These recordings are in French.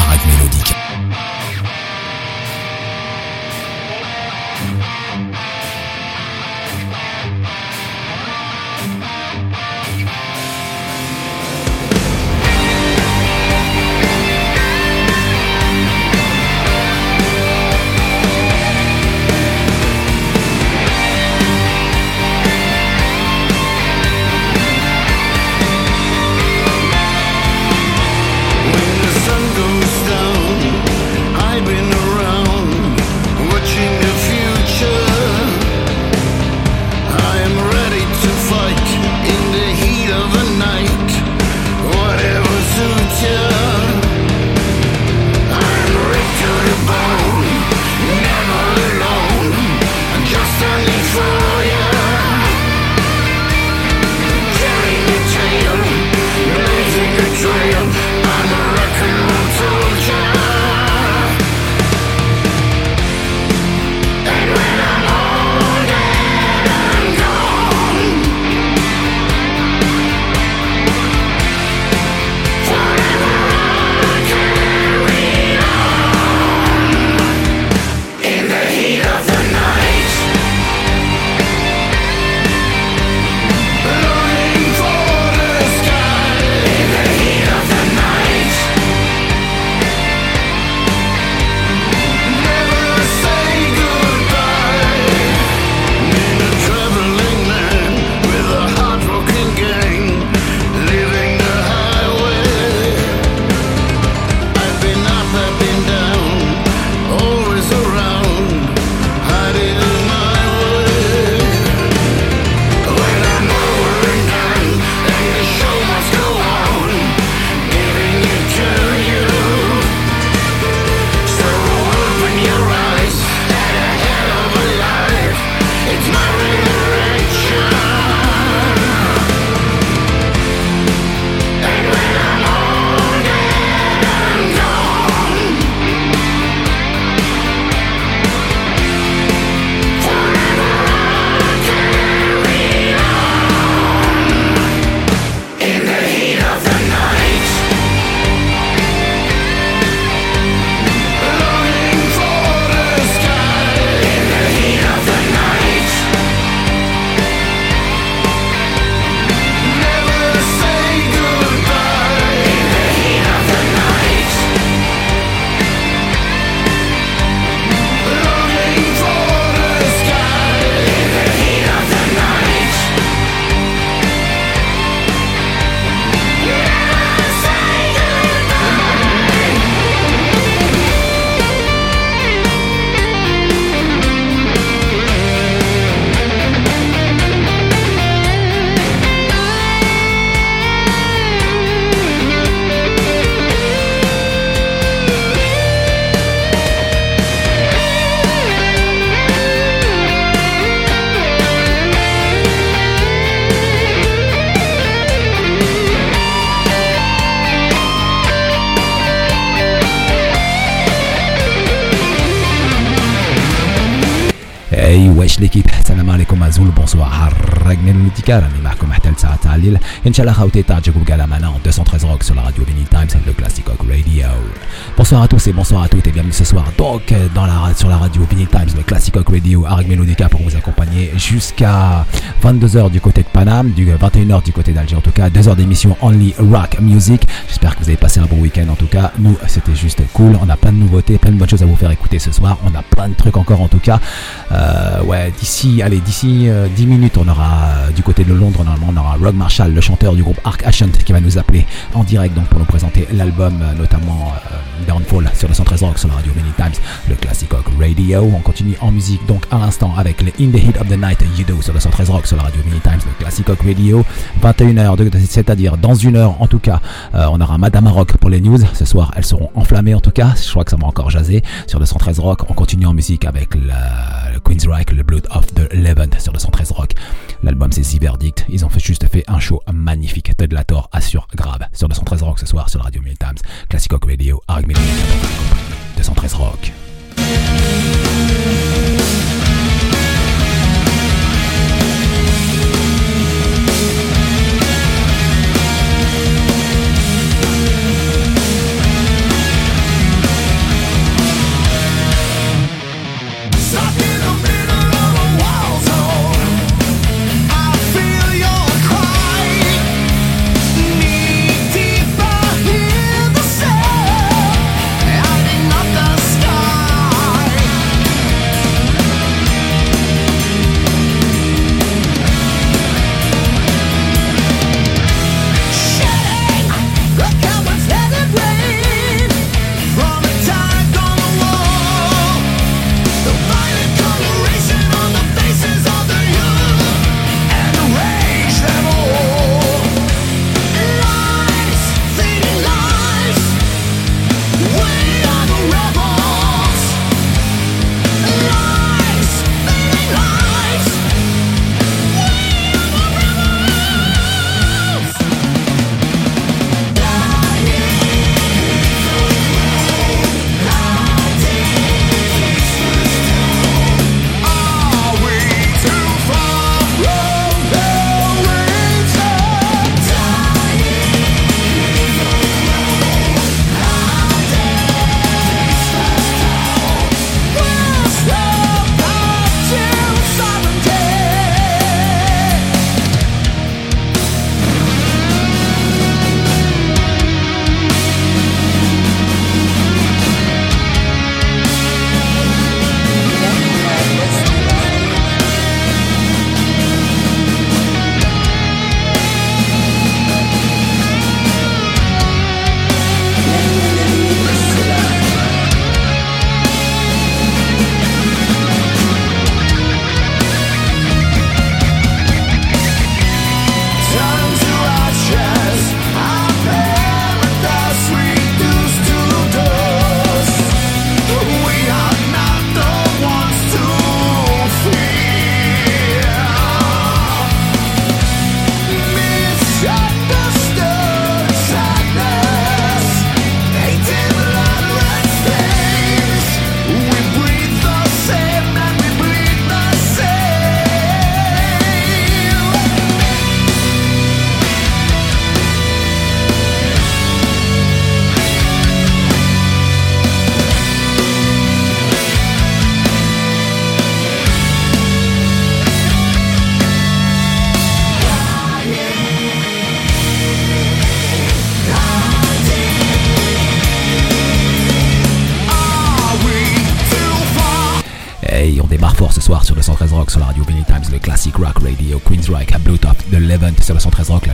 Arad Mélodique. أي واش ليكيب السلام عليكم عزول بونسوار. راجل الابتكار راني معكم حتى ça à Lille. Inch'Allah Hauteta, Djekou Galamana en 213 Rock sur la radio Vinyl Times, et le Classic Rock Radio. Bonsoir à tous et bonsoir à toutes et bienvenue ce soir donc dans la, sur la radio Vinyl Times, le Classic Rock Radio, Arag Melodica pour vous accompagner jusqu'à 22h du côté de Paname, du 21h du côté d'Alger en tout cas, 2h d'émission Only Rock Music. J'espère que vous avez passé un bon week-end en tout cas. Nous, c'était juste cool. On a plein de nouveautés, plein de bonnes choses à vous faire écouter ce soir. On a plein de trucs encore en tout cas. Euh, ouais, d'ici, allez, d'ici euh, 10 minutes, on aura euh, du côté de Londres, normalement, on aura Rock Marshall, le chanteur du groupe Arc Ascent, qui va nous appeler en direct donc pour nous présenter l'album, notamment Downfall sur le 113 Rock sur la radio Many Times, le classic rock radio. On continue en musique donc à l'instant avec les In the Heat of the Night You Do sur le 113 Rock sur la radio Many Times, le classic rock radio. 21h, c'est-à-dire dans une heure en tout cas, euh, on aura Madame Rock pour les news. Ce soir, elles seront enflammées en tout cas. Je crois que ça va encore jaser sur le 113 Rock. On continue en musique avec le Queen's Reich, le Blood of the Eleven sur le 113 Rock. L'album c'est Verdict. Ils ont juste fait un show magnifique. Ted Lator assure grave. Sur le 113 Rock ce soir sur radio Many Times, rock radio, Arg 213 Rock.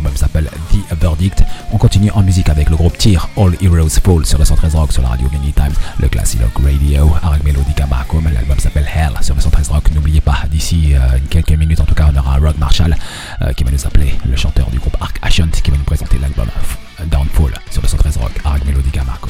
All Heroes Fall sur le 113 Rock sur la radio Many Times, le Classic Rock Radio avec Melodica Marcom, l'album s'appelle Hell sur le 113 Rock. N'oubliez pas, d'ici euh, quelques minutes en tout cas, on aura Rock Marshall euh, qui va nous appeler, le chanteur du groupe Arc Ascent qui va nous présenter l'album Downfall sur le 113 Rock avec Melodica Marcom.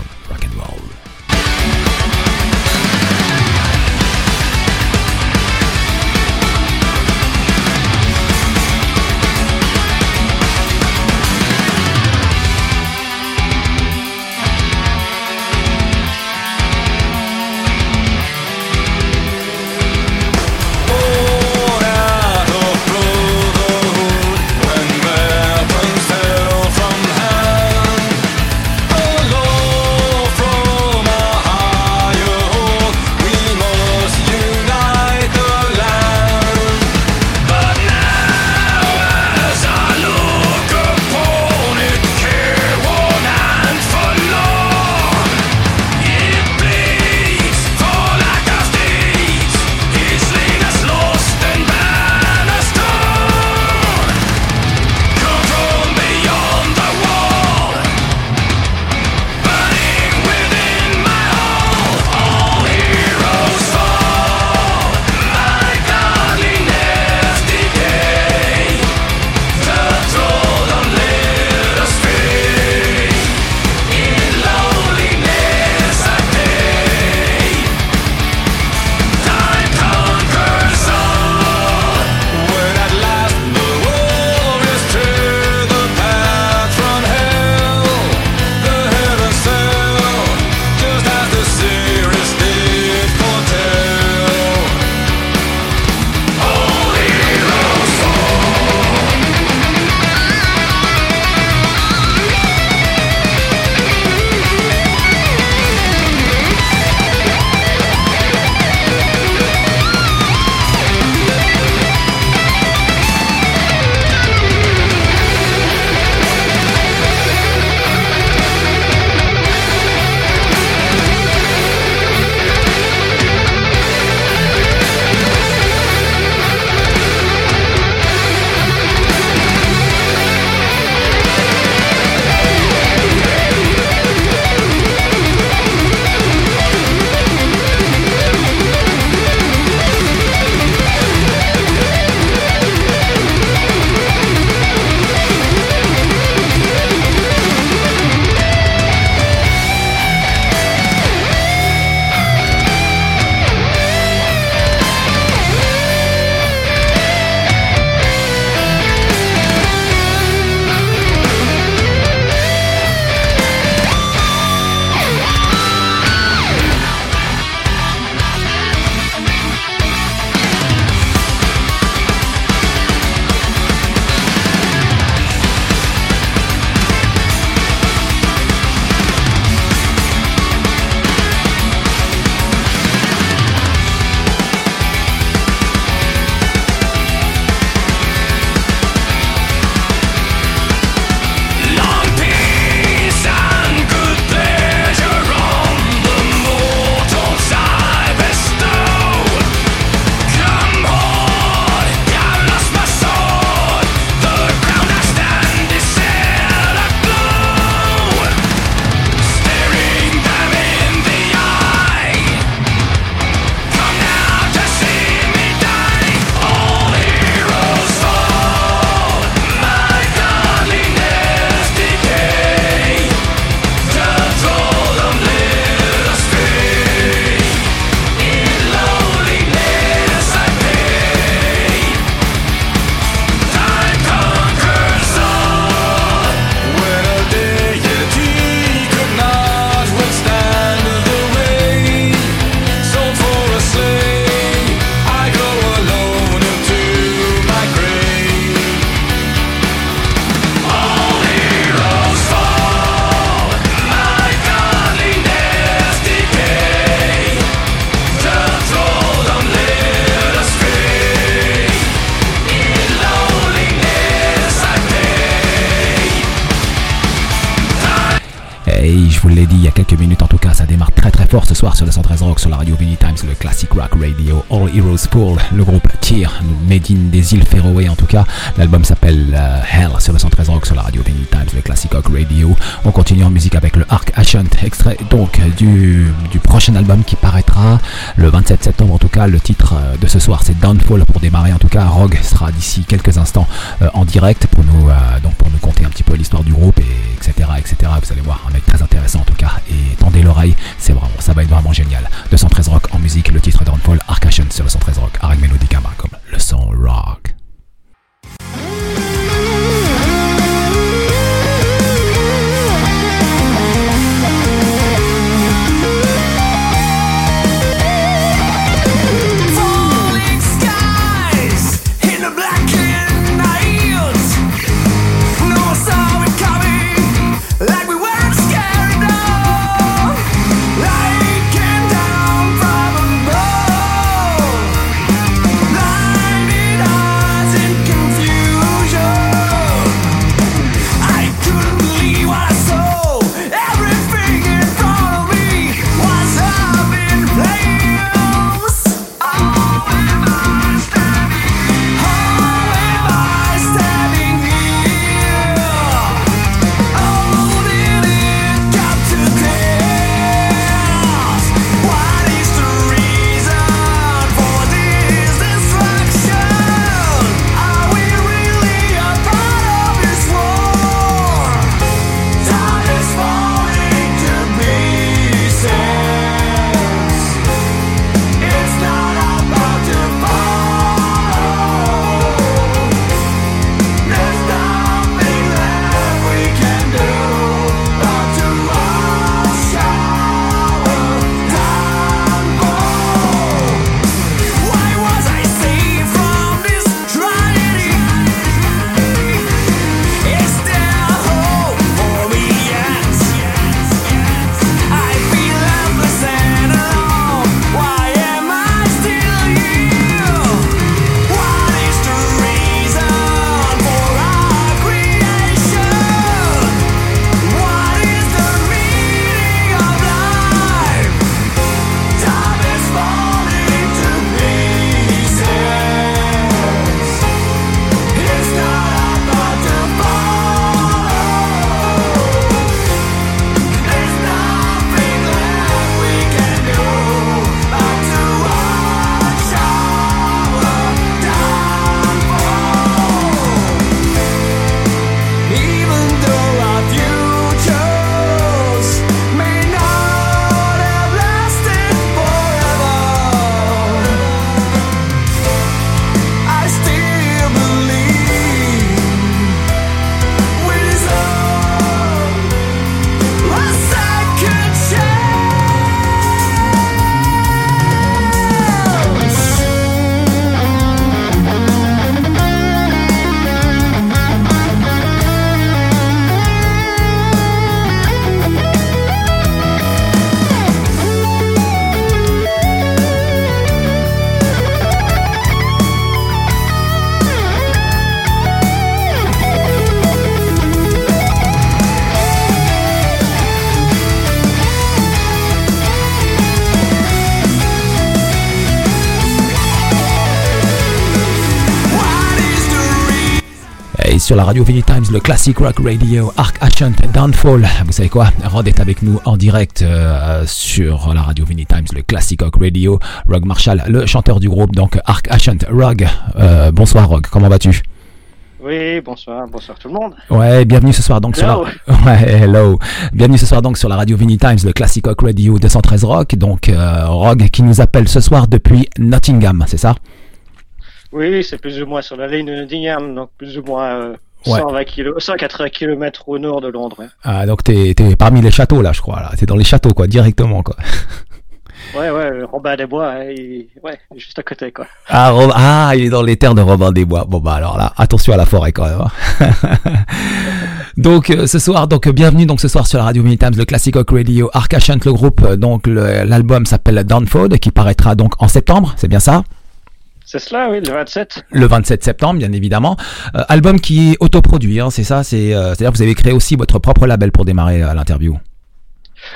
Ce soir sur le 113 Rock, sur la radio Vinny Times, le classic rock radio, All Heroes Pool, le groupe Tyr, made in des îles Féroé en tout cas. L'album s'appelle euh, Hell sur le 113 Rock, sur la radio Vinny Times, le classic rock radio. On continue en musique avec le Arc Ascent, extrait donc du, du prochain album qui paraîtra le 27 septembre. En tout cas, le titre euh, de ce soir c'est Downfall pour démarrer. En tout cas, Rogue sera d'ici quelques instants euh, en direct radio Vinny Times, le classic rock radio, Arc Ascent Downfall. Vous savez quoi? Rod est avec nous en direct euh, sur la radio Vinny Times, le classic rock radio. Rogue Marshall, le chanteur du groupe, donc Arc Ascent. Rogue, euh, bonsoir Rogue, comment vas-tu? Oui, bonsoir, bonsoir tout le monde. Ouais, bienvenue ce soir donc sur la ouais, hello. Bienvenue ce soir donc sur la radio Vinny Times, le classic rock radio 213 rock. Donc euh, Rogue qui nous appelle ce soir depuis Nottingham, c'est ça? Oui, c'est plus ou moins sur la ligne de Nottingham, donc plus ou moins 120 km, 180 km au nord de Londres. Ah, donc t'es es parmi les châteaux là, je crois. Là. T'es dans les châteaux, quoi, directement, quoi. Ouais, ouais, Robin des Bois, hein, il... ouais, juste à côté, quoi. Ah, ah, il est dans les terres de Robin des Bois. Bon, bah alors là, attention à la forêt quand même. Hein. donc euh, ce soir, donc bienvenue donc ce soir sur la radio Mini Times, le Classic Rock Radio, Arcachant, le groupe. Euh, donc l'album s'appelle Downfall, qui paraîtra donc en septembre, c'est bien ça? C'est cela, oui, le 27. Le 27 septembre, bien évidemment. Euh, album qui est autoproduit, hein, c'est ça. C'est, euh, à dire que vous avez créé aussi votre propre label pour démarrer euh, l'interview.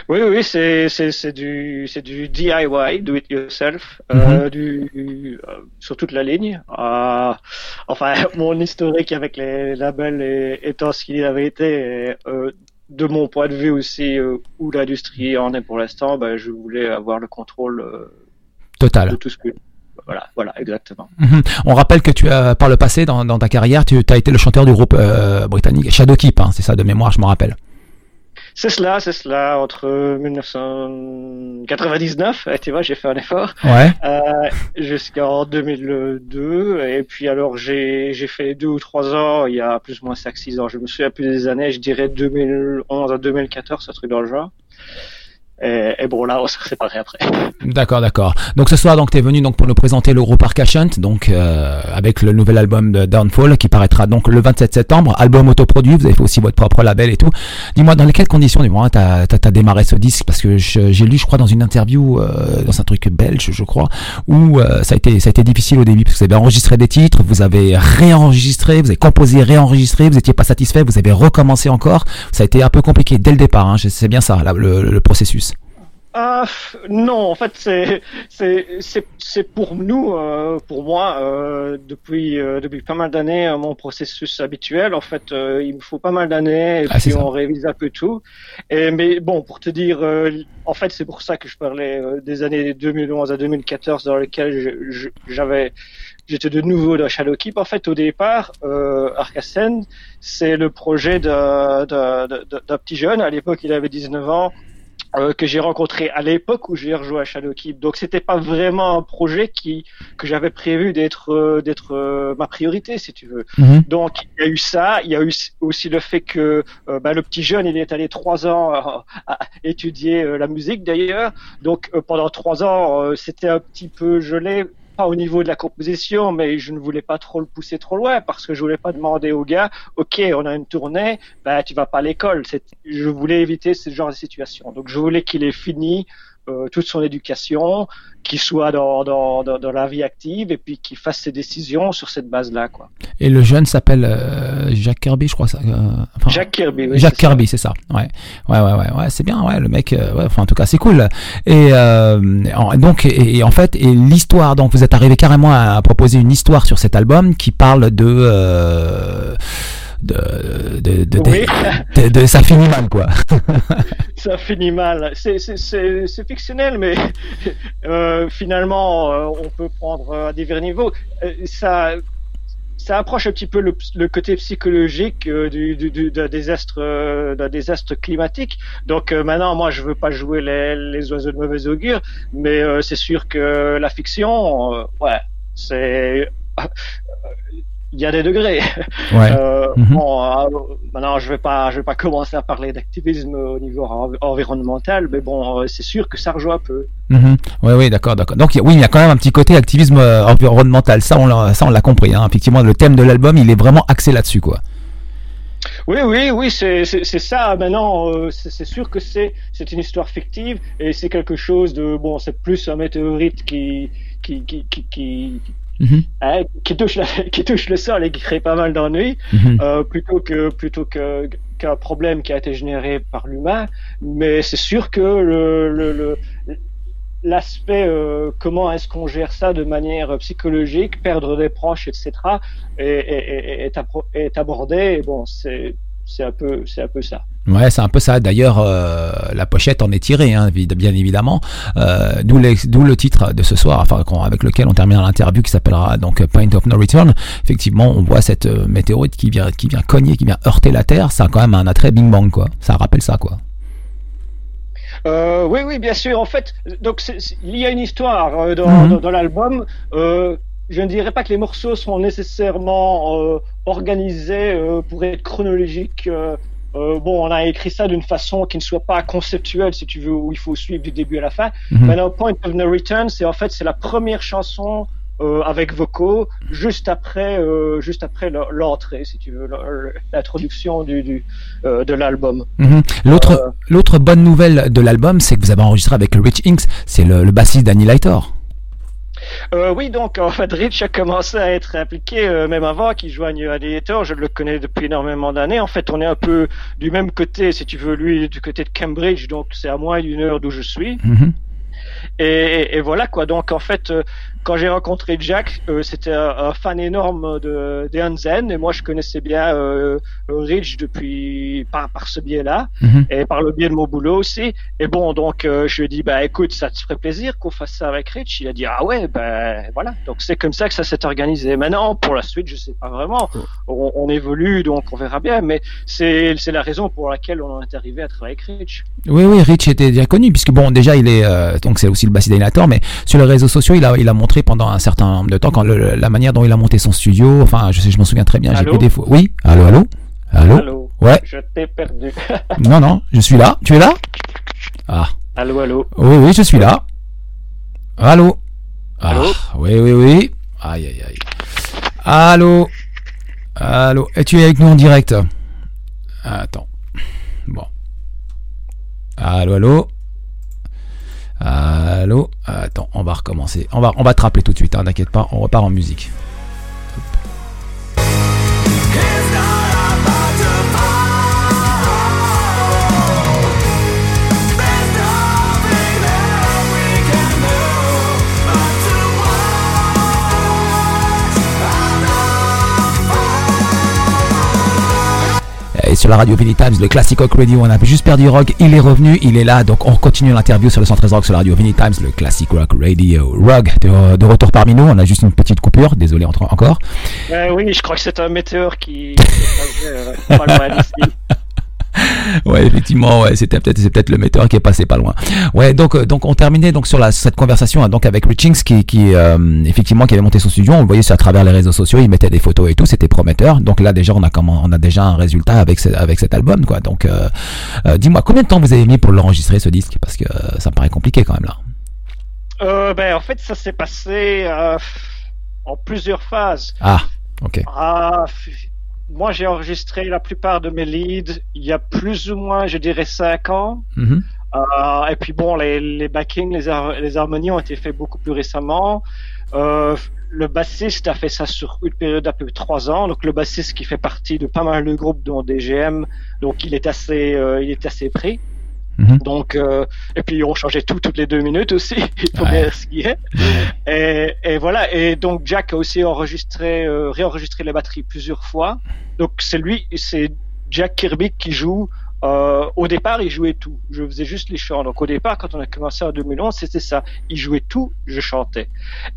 Oui, oui, c'est c'est du c'est du DIY, do it yourself, euh, mhm. du euh, sur toute la ligne. Euh, enfin, mon historique avec les labels étant ce qu'il avait été, de mon point de vue aussi où l'industrie en est pour l'instant, ben, je voulais avoir le contrôle total de tout ce que voilà, voilà, exactement. Mhm. On rappelle que tu as, par le passé, dans, dans ta carrière, tu as été le chanteur du groupe britannique Shadowkeep, hein, c'est ça de mémoire, je me rappelle. C'est cela, c'est cela. Entre 1999, eh, tu vois, j'ai fait un effort, ouais. euh, jusqu'en 2002. Et puis alors, j'ai j'ai fait deux ou trois ans, il y a plus ou moins 5-6 ans. Je me souviens plus des années, je dirais 2011 à 2014, ce truc dans le genre. Et, bon, là, on s'est séparés après. D'accord, d'accord. Donc ce soir, donc, tu venu donc, pour nous présenter le groupe Arcashant, donc euh, avec le nouvel album de Downfall qui paraîtra donc le 27 septembre. Album autoproduit, vous avez fait aussi votre propre label et tout. Dis-moi, dans quelles conditions, dis-moi, tu as, as, démarré ce disque? Parce que j'ai lu, je crois, dans une interview, euh, dans un truc belge, je crois, où euh, ça, a été, ça a été difficile au début, parce que vous avez enregistré des titres, vous avez réenregistré, vous avez composé, réenregistré, vous n'étiez pas satisfait, vous avez recommencé encore. Ça a été un peu compliqué dès le départ, hein, c'est bien ça, le processus. Ah non, en fait c'est c'est c'est pour nous, euh, pour moi euh, depuis euh, depuis pas mal d'années mon processus habituel. En fait, il me faut pas mal d'années et ah, puis on révise un peu tout. Et mais bon, pour te dire, en fait c'est pour ça que je parlais des années 2011 à 2014 dans lesquelles j'avais j'étais de nouveau dans Shadowkeep. En fait, au départ, euh, Arcasen, c'est le projet d'un petit jeune. À l'époque, il avait 19 ans. Euh, que j'ai rencontré à l'époque où j'ai rejoint Shadowkeep. Donc c'était pas vraiment un projet qui que j'avais prévu d'être euh, d'être euh, ma priorité si tu veux. Mhm. Donc il y a eu ça, il y a eu aussi le fait que bah, le petit jeune il est allé trois ans à étudier la musique d'ailleurs. Donc pendant trois ans c'était un petit peu gelé au niveau de la composition, mais je ne voulais pas trop le pousser trop loin parce que je voulais pas demander au gars, ok, on a une tournée, ben tu vas pas à l'école. Je voulais éviter ce genre de situation. Donc je voulais qu'il ait fini euh, toute son éducation, qu'il soit dans, dans, dans, la vie active et puis qu'il fasse ses décisions sur cette base-là. quoi. Et le jeune s'appelle euh, Jacques Kirby, je crois. Ça, euh, Jacques Kirby, oui. Jacques Kirby, c'est ça. Ouais, ouais, ouais, ouais, ouais c'est bien. Ouais, le mec. Ouais, enfin, en tout cas, c'est cool. Et donc, et, en fait, et l'histoire. Donc, vous êtes arrivé carrément à, proposer une histoire sur cet album qui parle de de, de, de, de, ça finit mal quoi. ça finit mal. C'est fictionnel, mais euh, finalement euh, on peut prendre à divers niveaux. Euh, ça ça approche un petit peu le, le côté psychologique du, du, du, d'un désastre, d'un désastre climatique. Donc maintenant, moi, je veux pas jouer les, les oiseaux de mauvais augure, mais c'est sûr que la fiction, ouais, c'est il y a des degrés. Ouais. Euh, mhm. Bon, euh, maintenant je vais pas, je vais pas commencer à parler d'activisme au niveau environnemental, mais bon, euh, c'est sûr que ça rejoint un peu. Mhm. Oui, oui, d'accord, d'accord. Donc oui, il y a quand même un petit côté activisme environnemental. Ça, on l'a, ça, on l'a compris. Hein. Effectivement, le thème de l'album, il est vraiment axé là-dessus, quoi. Oui, oui, oui, c'est, ça. Maintenant, c'est, c'est sûr que c'est, c'est une histoire fictive et c'est quelque chose de bon. C'est plus un météorite qui, qui, qui, qui, qui Mhm. Hein, qui, touche qui touche le sol et qui crée pas mal d'ennuis, mhm. euh, plutôt que plutôt que qu'un problème qui a été généré par l'humain. Mais c'est sûr que le, le, l'aspect euh, comment est-ce qu'on gère ça de manière psychologique, perdre des proches, etc., est, est, est, est abordé. Et bon, c'est c'est un peu c'est un peu ça. Ouais, c'est un peu ça. D'ailleurs, euh, la pochette en est tirée, hein, bien évidemment. Euh, D'où le titre de ce soir, enfin, avec lequel on termine l'interview qui s'appellera donc Point of No Return. Effectivement, on voit cette euh, météorite qui vient, qui vient cogner, qui vient heurter la Terre. Ça a quand même un attrait Bing Bang, quoi. Ça rappelle ça, quoi. Euh, oui, oui, bien sûr. En fait, donc il y a une histoire euh, dans, mhm. dans, dans l'album. Euh, je ne dirais pas que les morceaux sont nécessairement euh, organisés euh, pour être chronologiques. Euh, bon, on a écrit ça d'une façon qui ne soit pas conceptuelle, si tu veux, où il faut suivre du début à la fin. Mm Maintenant, Point of No Return, c'est en fait c'est la première chanson avec vocaux juste après juste après l'entrée, si tu veux, l'introduction du, du de l'album. Mhm. L'autre l'autre bonne nouvelle de l'album, c'est que vous avez enregistré avec Rich Inks, c'est le, le bassiste Danny Lightor. Euh, oui, donc en fait, Rich a commencé à être impliqué euh, même avant qu'il joigne Alligator. Je le connais depuis énormément d'années. En fait, on est un peu du même côté, si tu veux, lui du côté de Cambridge, donc c'est à moins d'une heure d'où je suis. Mhm. Et, et, voilà quoi. Donc en fait, euh, quand j'ai rencontré Jack, euh, c'était un, un, fan énorme de, de Hansen et moi je connaissais bien euh, Rich depuis par, par ce biais-là Mhm. et par le biais de mon boulot aussi. Et bon, donc euh, je lui ai dit bah écoute, ça te ferait plaisir qu'on fasse ça avec Rich? Il a dit ah ouais ben voilà. Donc c'est comme ça que ça s'est organisé. Maintenant pour la suite, je sais pas vraiment. On, on évolue donc on verra bien. Mais c'est la raison pour laquelle on en est arrivé à travailler avec Rich. Oui, oui, Rich était déjà connu, puisque bon, déjà, il est, euh, donc c'est aussi le bassiste d'Alligator, mais sur les réseaux sociaux, il a, il a montré pendant un certain nombre de temps, quand le, la manière dont il a monté son studio, enfin, je sais, je m'en souviens très bien, j'ai vu des fois. Oui, allô, allô Allô Allô. Ouais, Je t'ai perdu. non, non, je suis là. Tu es là? Ah, allô, allô. oui, oui, je suis là. Allô? Ah, Allô Oui, oui, oui. Aïe, aïe, aïe. Allô? Allô? Et tu es avec nous en direct? Attends. Bon. Allô, allô? Allô? Attends, on va recommencer. On va, on va te rappeler tout de suite, hein, t'inquiète pas, on repart en musique. Et sur la radio Vinny Times, le Classic Rock Radio, on a juste perdu Rock, il est revenu, il est là, donc on continue l'interview sur le 113 Rock sur la radio Vinny Times, le Classic Rock Radio. Rock, de, de retour parmi nous, on a juste une petite coupure, désolé encore. Euh, oui, je crois que c'est un météore qui euh, pas loin d'ici. Ouais, effectivement, ouais, c'était peut-être c'est peut-être le metteur qui est passé pas loin. Ouais, donc euh, donc on terminait donc sur la cette conversation hein, donc avec Richings qui qui euh, effectivement qui avait monté son studio, on le voyait sur à travers les réseaux sociaux, il mettait des photos et tout, c'était prometteur. Donc là déjà on a comment on a déjà un résultat avec ce- avec cet album quoi. Donc euh, euh, dis-moi combien de temps vous avez mis pour l'enregistrer ce disque? Parce que ça me paraît compliqué quand même là. Euh, ben, en fait, ça s'est passé en plusieurs phases. Ah, OK. Ah, moi, j'ai enregistré la plupart de mes leads il y a plus ou moins, je dirais, cinq ans. Mhm. Euh, et puis bon, les, les backings, les, har- les harmonies ont été faits beaucoup plus récemment. Euh, le bassiste a fait ça sur une période d'à peu près trois ans. Donc le bassiste qui fait partie de pas mal de groupes dont DGM, donc il est assez, euh, il est assez pris. Mhm. Donc euh, et puis on changeait tout toutes les deux minutes aussi. Il faut bien ce qui est. Et, et voilà. Et donc Jack a aussi enregistré, euh, réenregistré les batteries plusieurs fois. Donc c'est lui, c'est Jack Kirby qui joue. Euh, au départ, il jouait tout. Je faisais juste les chants. Donc au départ, quand on a commencé en 2011, c'était ça. Il jouait tout, je chantais.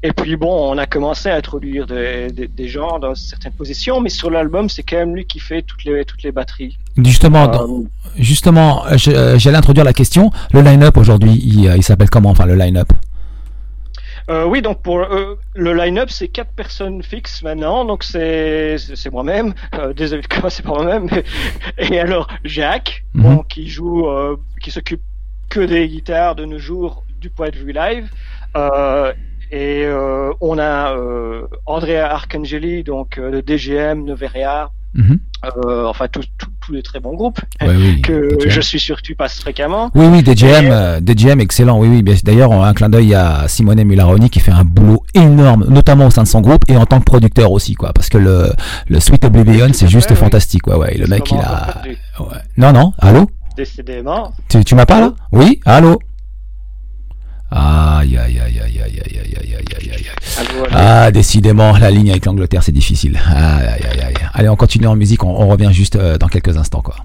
Et puis bon, on a commencé à introduire des, des, des gens dans certaines positions, mais sur l'album, c'est quand même lui qui fait toutes les toutes les batteries. Justement, Euh, justement, euh, j'allais introduire la question. Le line-up aujourd'hui, il, euh, il s'appelle comment? Enfin, le line-up. Euh, oui, donc pour euh, le line-up, c'est quatre personnes fixes maintenant. Donc c'est c'est c'est moi-même. Euh, désolé de commencer par moi-même. Et alors Jacques, Mhm. bon, qui joue, euh, qui s'occupe que des guitares de nos jours du point de vue live. Et on a Andrea Arcangeli, donc de DGM, Noveria, Mhm. enfin tous- tous les très bons groupes Ouais, oui, que DJM. je suis sûr que tu passes fréquemment. Oui, oui, DJM, euh, DJM, excellent. Oui, oui. D'ailleurs, un clin d'œil à Simone Mularoni qui fait un boulot énorme, notamment au sein de son groupe et en tant que producteur aussi, quoi. Parce que le, le Sweet Oblivion, c'est juste fantastique, ouais, ouais. Le mec, il a. Ouais. Non, non. Allô? Décidément. Tu, tu m'as pas là? Oui Allô? Aïe, aïe, aïe, aïe, aïe, aïe, aïe, aïe, aïe, aïe. Ah, décidément, la ligne avec l'Angleterre, c'est difficile. Aïe, aïe, aïe, aïe. Allez, on continue en musique, on, on revient juste euh, dans quelques instants, quoi.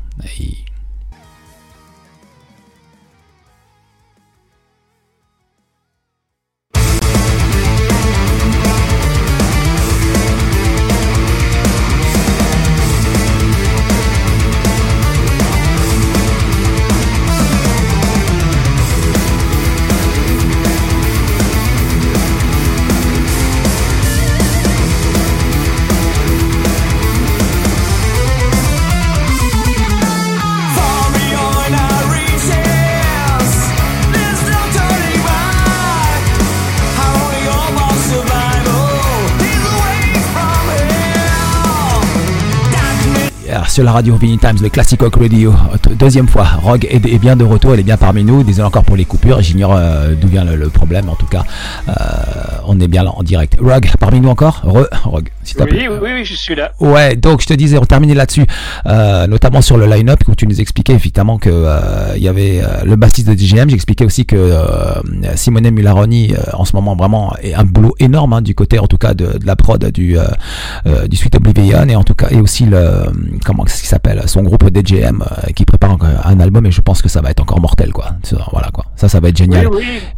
Sur la radio Vinny Times, le Classic Rock Radio. Deuxième fois, Rogue est, bien de retour, elle est bien parmi nous. Désolé encore pour les coupures, j'ignore euh, d'où vient le, problème en tout cas. Euh, on est bien là en direct. Rogue, parmi nous encore? Re, Rogue, s'il oui, oui, oui, je suis là. Ouais, donc je te disais, on terminait là-dessus, euh, notamment sur le line-up, où tu nous expliquais effectivement que il y avait le bassiste de DGM. J'expliquais aussi que Simone Mularoni, en ce moment, vraiment, est un boulot énorme hein, du côté, en tout cas, de, la prod du, du Sweet Oblivion, et en tout cas, et aussi le, comment ce qui s'appelle, son groupe DJM qui prépare un album, et je pense que ça va être encore mortel, quoi. Voilà, quoi. Ça, ça va être génial.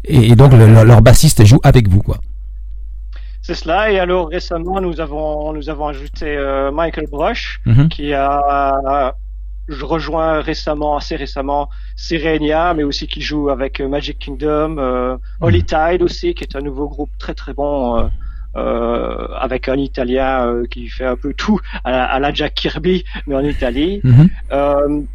Et, donc, leur bassiste joue avec vous, quoi. C'est cela. Et alors récemment, nous avons nous avons ajouté euh, Michael Brush, mhm. qui a rejoint récemment, assez récemment, Sirenia, mais aussi qui joue avec euh, Magic Kingdom, euh, mhm. Holy Tide aussi, qui est un nouveau groupe très très bon. Euh, avec un Italien qui fait un peu tout à la, Jack Kirby, mais en Italie. Mhm.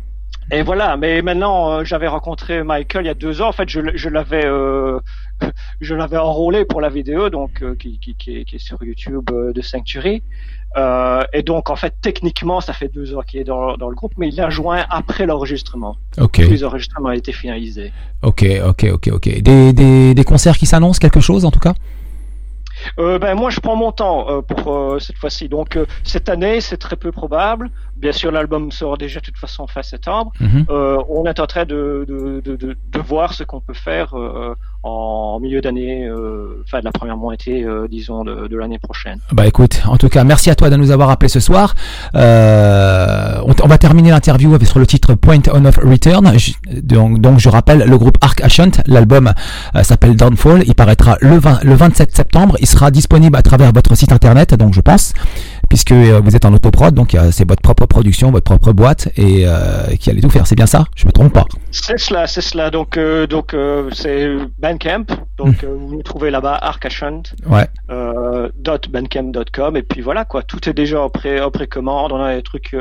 Et voilà, mais maintenant euh, j'avais rencontré Michael il y a deux ans. En fait, je, je l'avais, euh, je l'avais enrôlé pour la vidéo, donc euh, qui, qui, qui, est, qui, est, sur YouTube de Sanctuary. et donc en fait, techniquement, ça fait deux ans qu'il est dans, dans, le groupe, mais il a joint après l'enregistrement. Ok. Les enregistrements ont été finalisés. Ok, ok, ok, ok. Des, des, des concerts qui s'annoncent, quelque chose en tout cas? Euh, ben moi je prends mon temps euh, pour euh, cette fois-ci. Donc euh, cette année c'est très peu probable. Bien sûr l'album sort déjà de toute façon fin septembre. Mhm. on est en train de, de, de, de, de voir ce qu'on peut faire en milieu d'année, enfin de la première moitié disons de, l'année prochaine. Bah écoute, en tout cas merci à toi de nous avoir appelé ce soir. On, on, va terminer l'interview avec sur le titre Point on of Return. donc, je rappelle le groupe Arc Ascent, l'album s'appelle Downfall. Il paraîtra le, 20, le 27 septembre. Il sera disponible à travers votre site internet, donc je pense, puisque euh, vous êtes en autoprod, donc c'est votre propre production, votre propre boîte, et euh, qui allait tout faire. C'est bien ça? Je me trompe pas C'est cela, c'est cela. Donc, euh, donc c'est Bandcamp. Donc hmm. vous nous trouvez là-bas, Arcashant. Ouais. .bandcamp.com et puis voilà quoi. Tout est déjà en pré en précommande. On a des trucs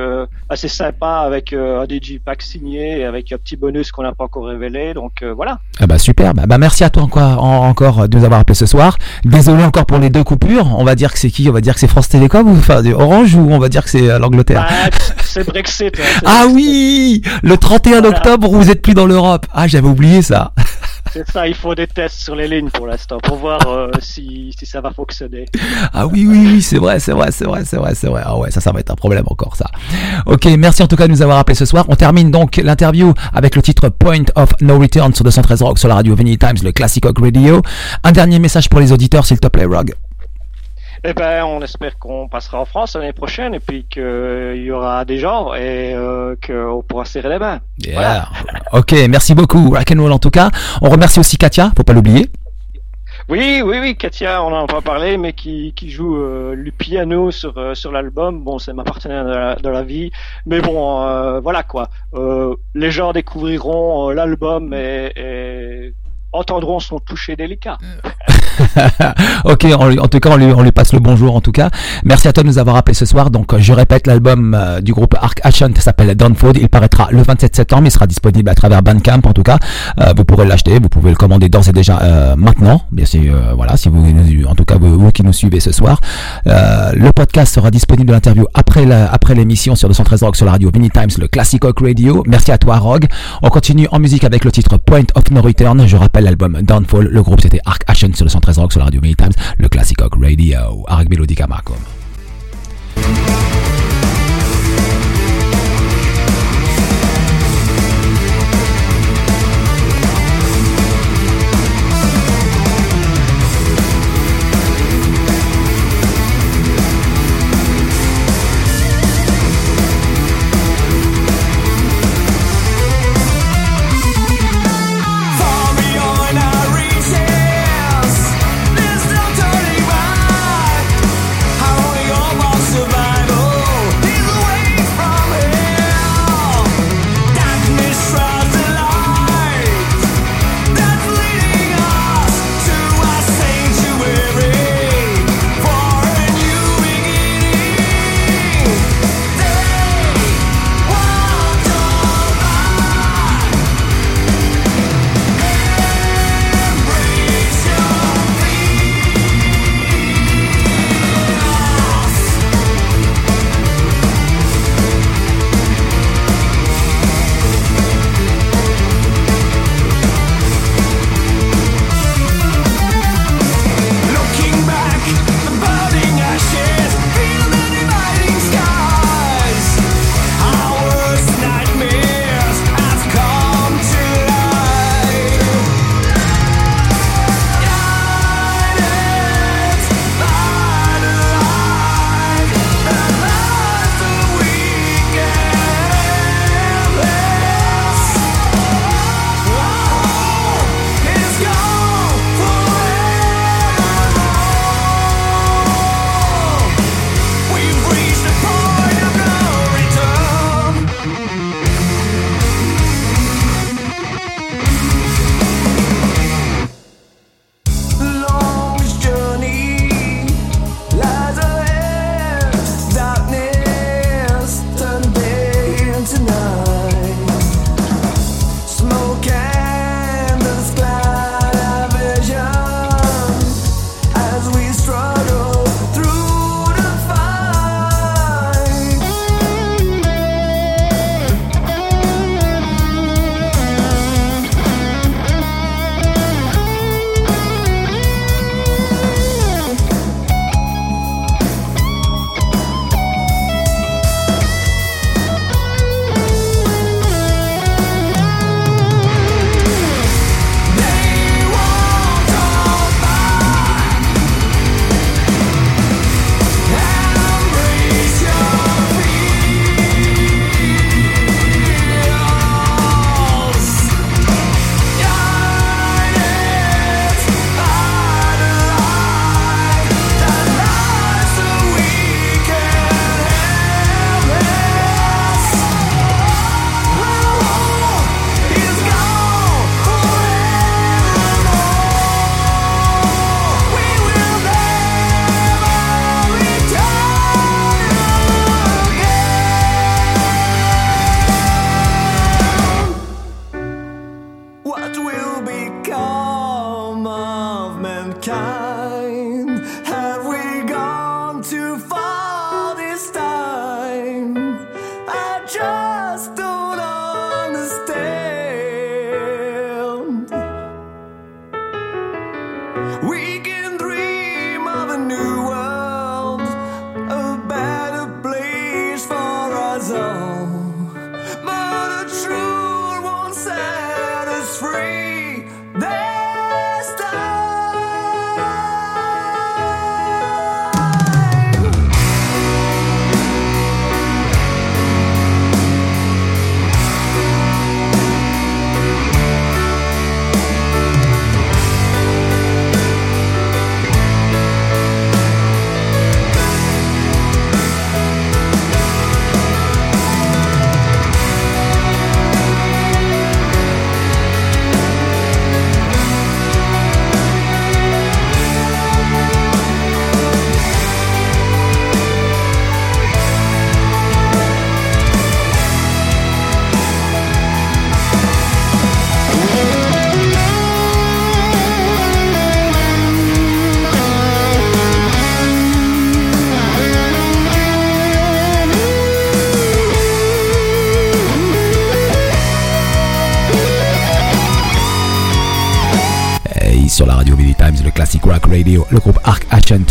assez sympas avec un digipack signé et avec un petit bonus qu'on n'a pas encore révélé. Donc voilà. Ah bah super. Bah, bah, merci à toi encore, encore de nous avoir appelé ce soir. Désolé encore pour les deux coupures. On va dire que c'est qui? On va dire que c'est France Télécom ou enfin Orange ou on va dire que c'est l'Angleterre bah, C'est Brexit. ah oui Le 31 octobre, vous êtes plus dans l'Europe. Ah, j'avais oublié ça. C'est ça, il faut des tests sur les lignes pour l'instant pour voir euh, si, si, ça va fonctionner. Ah oui, oui, oui, c'est vrai, c'est vrai, c'est vrai, c'est vrai, c'est vrai. Ah ouais, ça, ça va être un problème encore, ça. Ok, merci en tout cas de nous avoir appelé ce soir. On termine donc l'interview avec le titre Point of No Return sur 213 Rock sur la radio Vinny Times, le Classic Rock Radio. Un dernier message pour les auditeurs, s'il te plaît, Rog. Eh ben, on espère qu'on passera en France l'année prochaine et puis qu'il y aura des gens et euh, qu'on pourra serrer les mains. Voilà. Ok, merci beaucoup, Rock'n'Roll en tout cas. On remercie aussi Katia, faut pas l'oublier. Oui, oui, oui, Katia, on en a pas parlé, mais qui, qui joue euh, le piano sur, euh, sur l'album. Bon, c'est ma partenaire de la, vie, mais bon, euh, voilà quoi. les gens découvriront l'album et, et entendront son toucher délicat. ok, en tout cas, on lui, on lui, passe le bonjour en tout cas. Merci à toi de nous avoir appelé ce soir. Donc, je répète, l'album euh, du groupe Arc Action s'appelle Downfall. Il paraîtra le 27 septembre. Il sera disponible à travers Bandcamp en tout cas. Euh, vous pourrez l'acheter, vous pouvez le commander d'ores et déjà euh, maintenant. Bien sûr, voilà, si vous, en tout cas vous, qui nous suivez ce soir. le podcast sera disponible de l'interview après après l'émission sur 213 Rock sur la radio Mini Times, le Classic Rock Radio. Merci à toi, Rogue. On continue en musique avec le titre Point of No Return. Je rappelle l'album Downfall. Le groupe c'était Arc Action sur le 113 Rock sur la radio Many Times, le Classic Rock Radio, avec Melodica Marcom.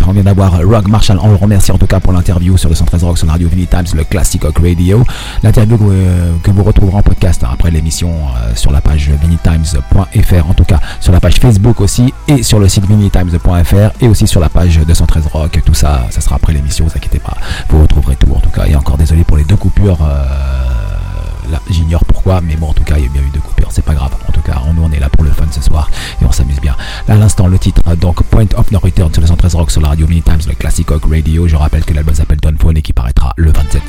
On vient d'avoir Rock Marshall. On le remercie en tout cas pour l'interview sur le 113 Rock sur radio Vinny Times, le Classic Rock Radio. L'interview que, vous retrouverez en podcast après l'émission euh, sur la page vinnytimes.fr, en tout cas sur la page Facebook aussi et sur le site vinnytimes.fr et aussi sur la page 213 Rock. Tout ça, ça sera après l'émission, vous inquiétez pas. Vous retrouverez tout en tout cas. Et encore désolé pour les deux coupures. Euh, j'ignore pourquoi, mais bon, en tout cas, il y a bien eu deux coupures, c'est pas grave. En tout cas, nous, on est là pour le fun ce soir et on s'amuse bien. Là, à l'instant, le titre, Point of No Return sur le 113 Rock sur la radio Mini Times, le Classic Rock Radio. Je rappelle que l'album s'appelle Don't Phone et qui paraîtra le 27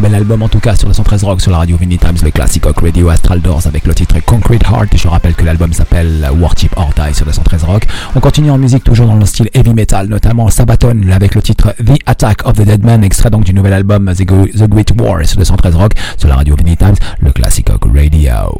bel album en tout cas sur le 113 Rock, sur la radio Vinny Times, le classic Rock Radio Astral Doors avec le titre Concrete Heart. Je rappelle que l'album s'appelle Warship or Die sur le 113 Rock. On continue en musique toujours dans le style heavy metal, notamment Sabaton avec le titre The Attack of the Dead Man, extrait donc du nouvel album The, Great War sur le 113 Rock, sur la radio Vinny Times, le classic Rock Radio.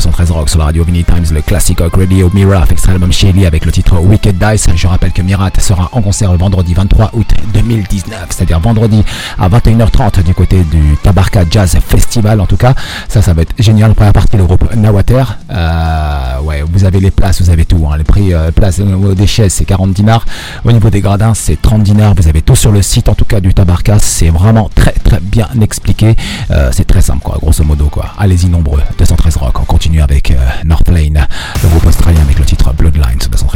213 Rock sur la radio Vinny Times, le classic rock radio Mira, extrait l'album Shelly avec le titre Wicked Dice. Je rappelle que Mirat sera en concert le vendredi 23 août 2019, c'est-à-dire vendredi à 21h30 du côté du Tabarka Jazz Festival en tout cas. Ça, ça va être génial. Première partie, le groupe Nawater. Euh, ouais, vous avez les places, vous avez tout. Hein. Les prix euh, places des chaises, c'est 40 dinars. Au niveau des gradins, c'est 30 dinars. Vous avez tout sur le site en tout cas du Tabarka. C'est vraiment très très bien expliqué. Euh, c'est très simple grosso modo quoi. Allez-y nombreux. 213 Rock. On continue avec euh, North Lane, le groupe australien avec le titre Bloodline sur 213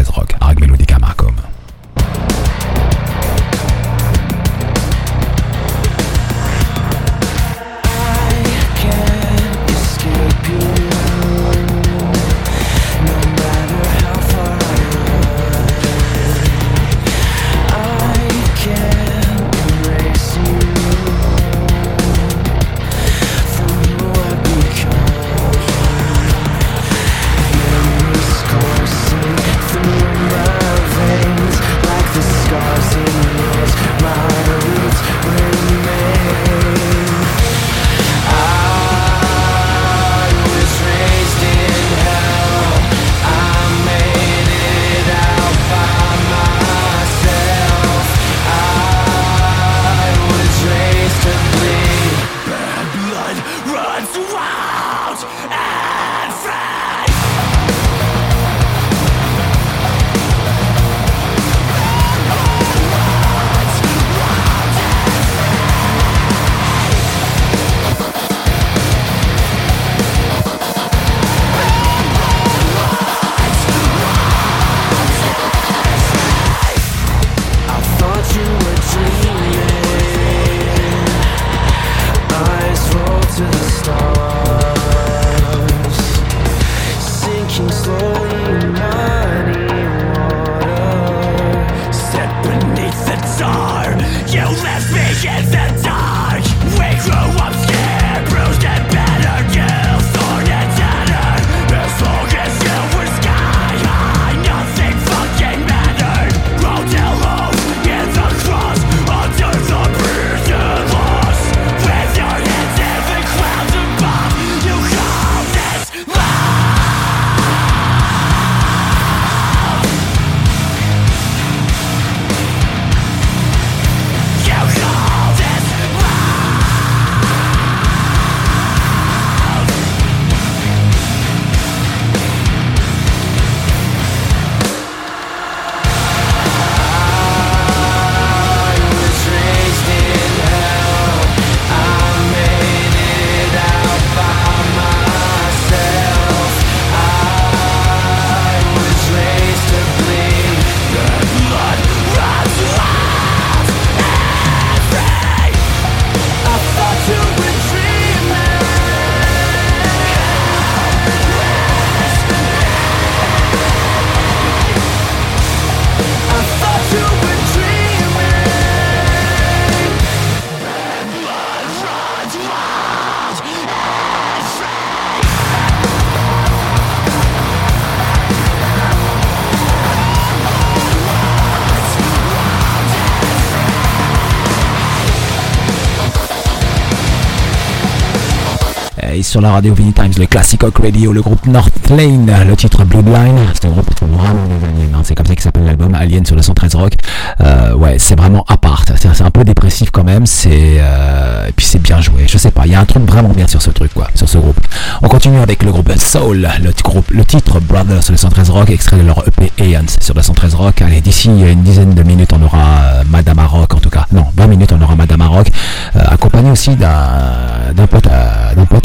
sur la radio Vinny Times, le Classic Rock Radio, le groupe North Lane, le titre Bloodline. C'est un groupe vraiment hein. c'est comme ça qu'il s'appelle l'album Alien sur le 113 Rock. Euh, ouais, c'est vraiment à part. C'est un peu dépressif quand même. C'est euh, et puis c'est bien joué. Je sais pas, il y a un truc vraiment bien sur ce truc quoi, sur ce groupe. On continue avec le groupe Soul, le groupe, le titre Brother sur le 113 Rock, extrait de leur EP Aeons sur le 113 Rock. Allez, d'ici une dizaine de minutes, on aura euh, Madame Rock en tout cas. Non, 20 minutes, on aura Madame Rock, accompagné aussi d'un pote d'un pote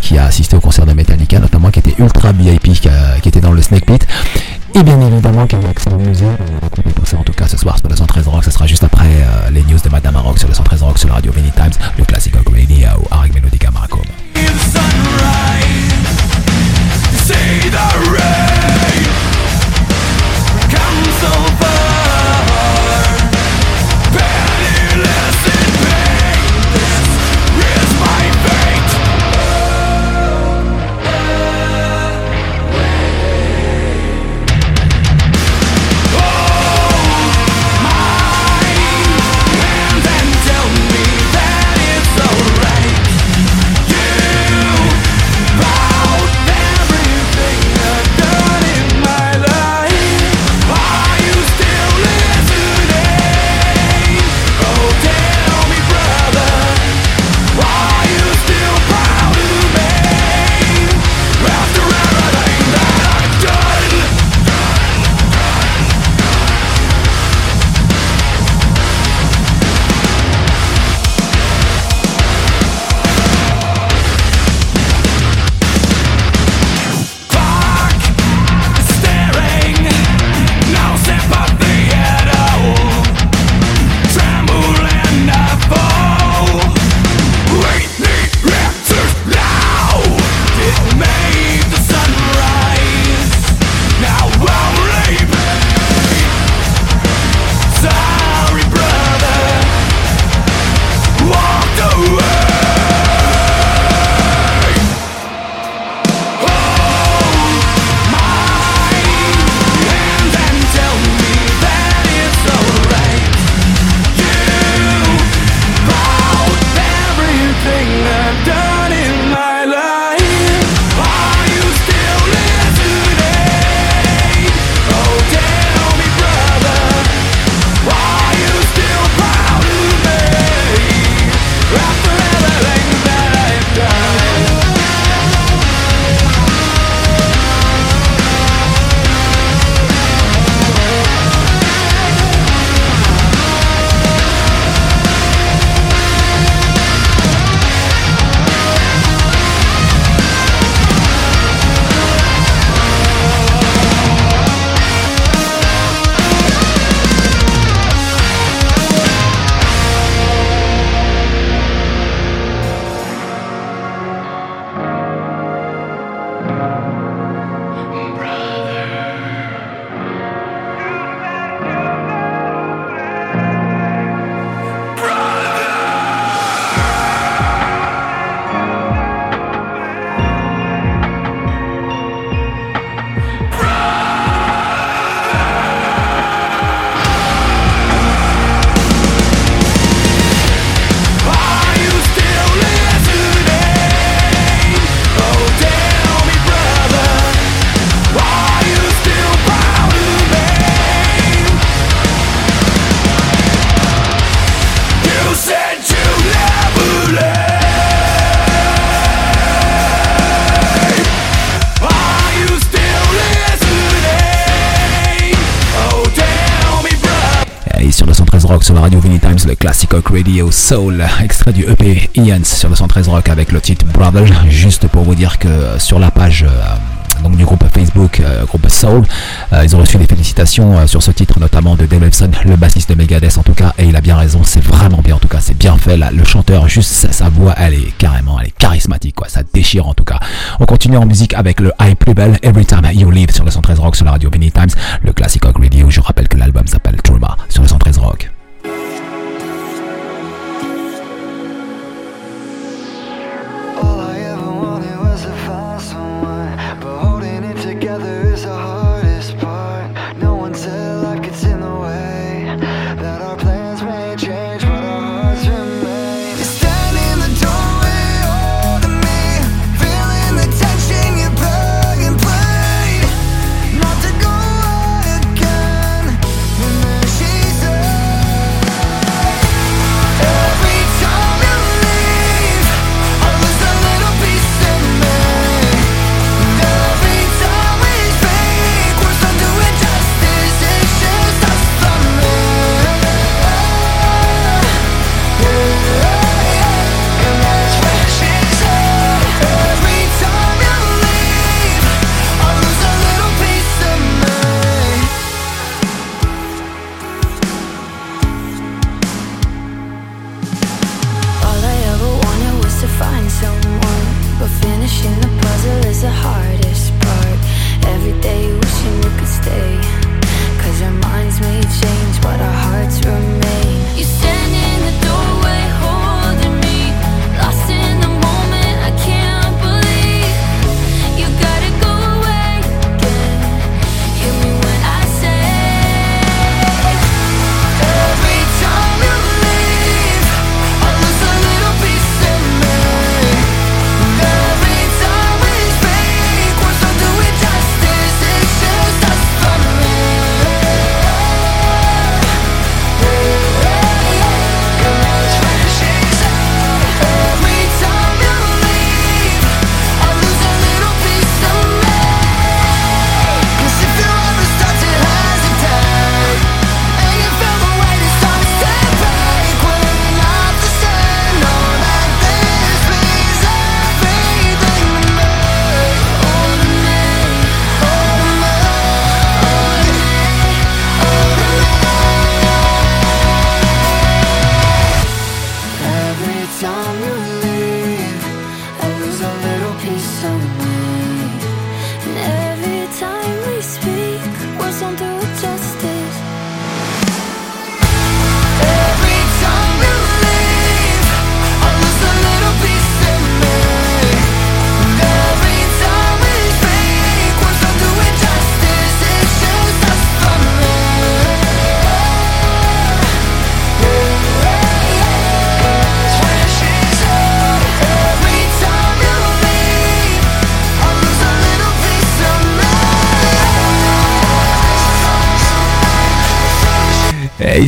Qui a assisté au concert de Metallica, notamment qui était ultra VIP, qui, était dans le Snake Pit. Et bien évidemment qui a accès au musée. pour ça en tout cas ce soir sur le 113 Rock. Ce sera juste après euh, les news de Madame Rock sur le 113 Rock sur la radio Soul, extrait du EP Ians sur le 113 Rock avec le titre Brother. Juste pour vous dire que sur la page euh, du groupe Facebook, euh, groupe Soul, euh, ils ont reçu des félicitations sur ce titre, notamment de Dave Epson, le bassiste de Megadeth en tout cas, et il a bien raison, c'est vraiment bien en tout cas, c'est bien fait. Le chanteur, juste sa, voix, elle est carrément, elle est charismatique, quoi, ça déchire en tout cas. On continue en musique avec le High Plus Belle Every Time You Leave sur le 113 Rock sur la radio Vinny Times, le Classic Rock Radio. Je rappelle que l'album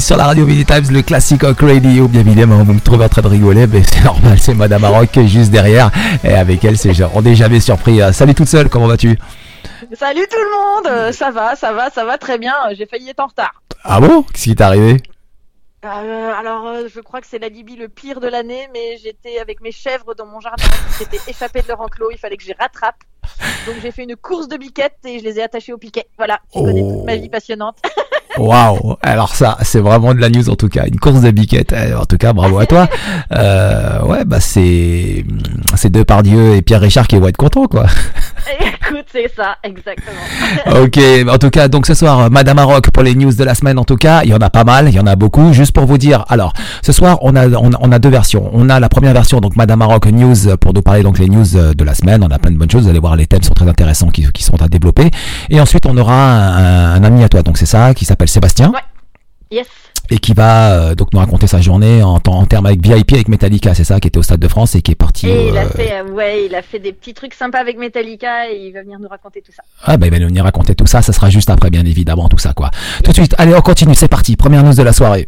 sur la radio Mini Times, le classique Rock Radio. Bien évidemment, vous me trouvez en train de rigoler, mais c'est normal, c'est Madame Maroc juste derrière. Et avec elle, c'est on n'est jamais surpris. Salut toute seule, comment vas-tu? Salut tout le monde, euh, ça va, ça va, ça va très bien. J'ai failli être en retard. Ah bon? Qu'est-ce qui t'est arrivé? Euh, alors, euh, je crois que c'est l'alibi le pire de l'année, mais j'étais avec mes chèvres dans mon jardin qui s'étaient échappées de leur enclos. Il fallait que j'y rattrape. Donc, j'ai fait une course de biquettes et je les ai attachées au piquet. Voilà, tu connais toute ma vie passionnante. Waouh Alors ça, c'est vraiment de la news en tout cas, une course de biquettes. Eh, en tout cas, bravo à toi. Euh, ouais, bah c'est c'est Dieu et Pierre Richard qui vont être contents quoi. Écoute, c'est ça, exactement. ok, en tout cas, donc ce soir, Madame Maroc pour les news de la semaine en tout cas, il y en a pas mal, il y en a beaucoup. Juste pour vous dire, alors ce soir, on a on, a deux versions. On a la première version, donc Madame Maroc News pour nous parler donc les news de la semaine. On a plein de bonnes choses. Vous allez voir, les thèmes sont très intéressants qui, qui sont à développer. Et ensuite, on aura un, un ami à toi, donc c'est ça, qui s'appelle Sébastien. Ouais. Yes. Et qui va euh, donc nous raconter sa journée en, en termes avec VIP avec Metallica, c'est ça, qui était au Stade de France et qui est parti. Et il a euh, fait, euh, ouais, il a fait des petits trucs sympas avec Metallica et il va venir nous raconter tout ça. Ah bah il va nous venir raconter tout ça, ça sera juste après bien évidemment tout ça quoi. Tout de suite, allez on continue, c'est parti, première news de la soirée.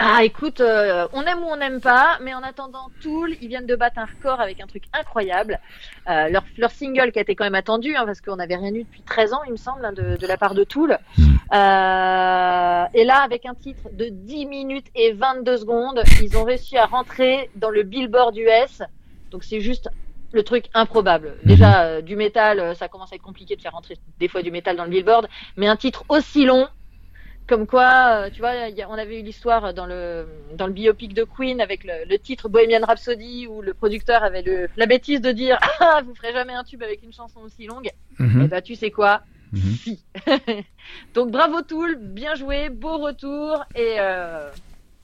Ah, écoute, euh, on aime ou on n'aime pas, mais en attendant, Tool, ils viennent de battre un record avec un truc incroyable. Euh, leur, leur single qui a été quand même attendu, hein, parce qu'on n'avait rien eu depuis 13 ans, il me semble, hein, de, de la part de Tool. Mm. Euh, et là, avec un titre de 10 minutes et 22 secondes, ils ont réussi à rentrer dans le Billboard US. Donc c'est juste le truc improbable. Déjà, euh, du métal, euh, ça commence à être compliqué de faire rentrer des fois du métal dans le Billboard, mais un titre aussi long, comme quoi, euh, tu vois, a- on avait eu l'histoire dans le dans le biopic de Queen avec le, le titre Bohemian Rhapsody où le producteur avait le, la bêtise de dire ah vous ferez jamais un tube avec une chanson aussi longue. Mhm. Et bah tu sais quoi, Mhm. si. Donc bravo Tool, bien joué, beau retour et euh,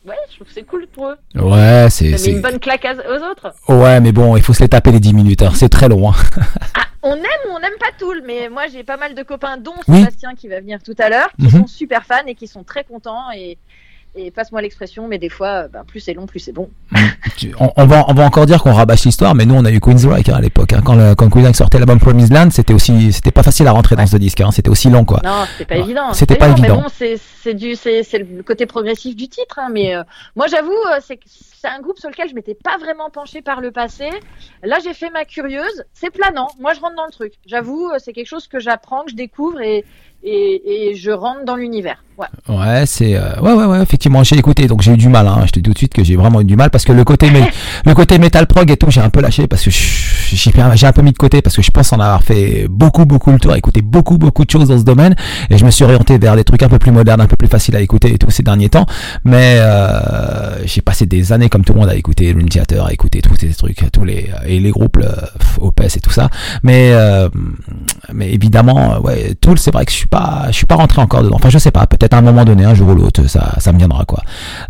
ouais, je trouve que c'est cool pour eux. Ouais, c'est. Une bonne claque aux autres. Ouais, mais bon, il faut se les taper les 10 minutes, hein. c'est très long. hein. On aime ou on n'aime pas Tool, mais moi j'ai pas mal de copains, dont Oui. Sébastien qui va venir tout à l'heure, qui Mhm. sont super fans et qui sont très contents et, et passe-moi l'expression, mais des fois, ben, plus c'est long, plus c'est bon. on, on va, on va encore dire qu'on rabâche l'histoire, mais nous on a eu Queensryche hein, à l'époque. hein. Quand, le, quand Queensryche sortait l'album Promised Land, c'était aussi, c'était pas facile à rentrer dans ce disque, hein. c'était aussi long quoi. Non, c'était pas évident. C'était pas évident. bon, c'est c'est du c'est c'est le côté progressif du titre, hein, mais euh, moi j'avoue, euh, c'est c'est un groupe sur lequel je m'étais pas vraiment penché par le passé. Là, j'ai fait ma curieuse. C'est planant. Moi, je rentre dans le truc. J'avoue, euh, c'est quelque chose que j'apprends, que je découvre et et, et je rentre dans l'univers. Ouais. C'est euh, ouais ouais ouais effectivement j'ai écouté donc j'ai eu du mal hein. je te dis tout de suite que j'ai vraiment eu du mal parce que le côté le côté metal prog et tout j'ai un peu lâché parce que j'ai un- j'ai un peu mis de côté parce que je pense en avoir fait beaucoup beaucoup le tour écouté beaucoup beaucoup de choses dans ce domaine et je me suis orienté vers des trucs un peu plus modernes un peu plus faciles à écouter et tout ces derniers temps mais euh, j'ai passé des années comme tout le monde à écouter Dream Theater à écouter tous ces trucs tous les et les groupes le, et tout ça mais euh, mais évidemment, ouais, Tool, c'est vrai que je suis pas, je suis pas rentré encore dedans. Enfin, je sais pas, peut-être à un moment donné, un jour ou l'autre, ça, ça me viendra, quoi.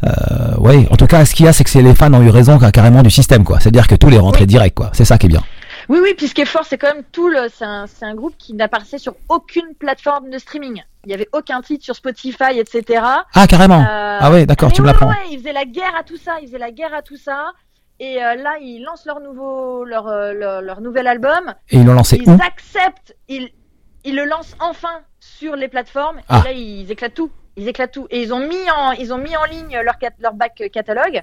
Euh, ouais, en tout cas, ce qu'il y a, c'est que les fans ont eu raison car- carrément du système, quoi. C'est-à-dire que Tool est rentré Oui. direct, quoi. C'est ça qui est bien. Oui, oui. Puis ce qui est fort, c'est quand même tout le. C'est un groupe qui n'apparaissait sur aucune plateforme de streaming. Il y avait aucun titre sur Spotify, etc. Ah, carrément. Euh, Ah ouais, d'accord, tu me ouais, l'apprends. ouais, ils faisaient la guerre à tout ça, ils faisaient la guerre à tout ça. Et euh, là, ils lancent leur nouveau, leur, euh, leur, leur nouvel album. Et ils l'ont lancé Ils où? acceptent, ils, ils le lancent enfin sur les plateformes. Ah. Et là, ils éclatent tout. Ils éclatent tout. Et ils ont mis en, ils ont mis en ligne leur, back catalogue.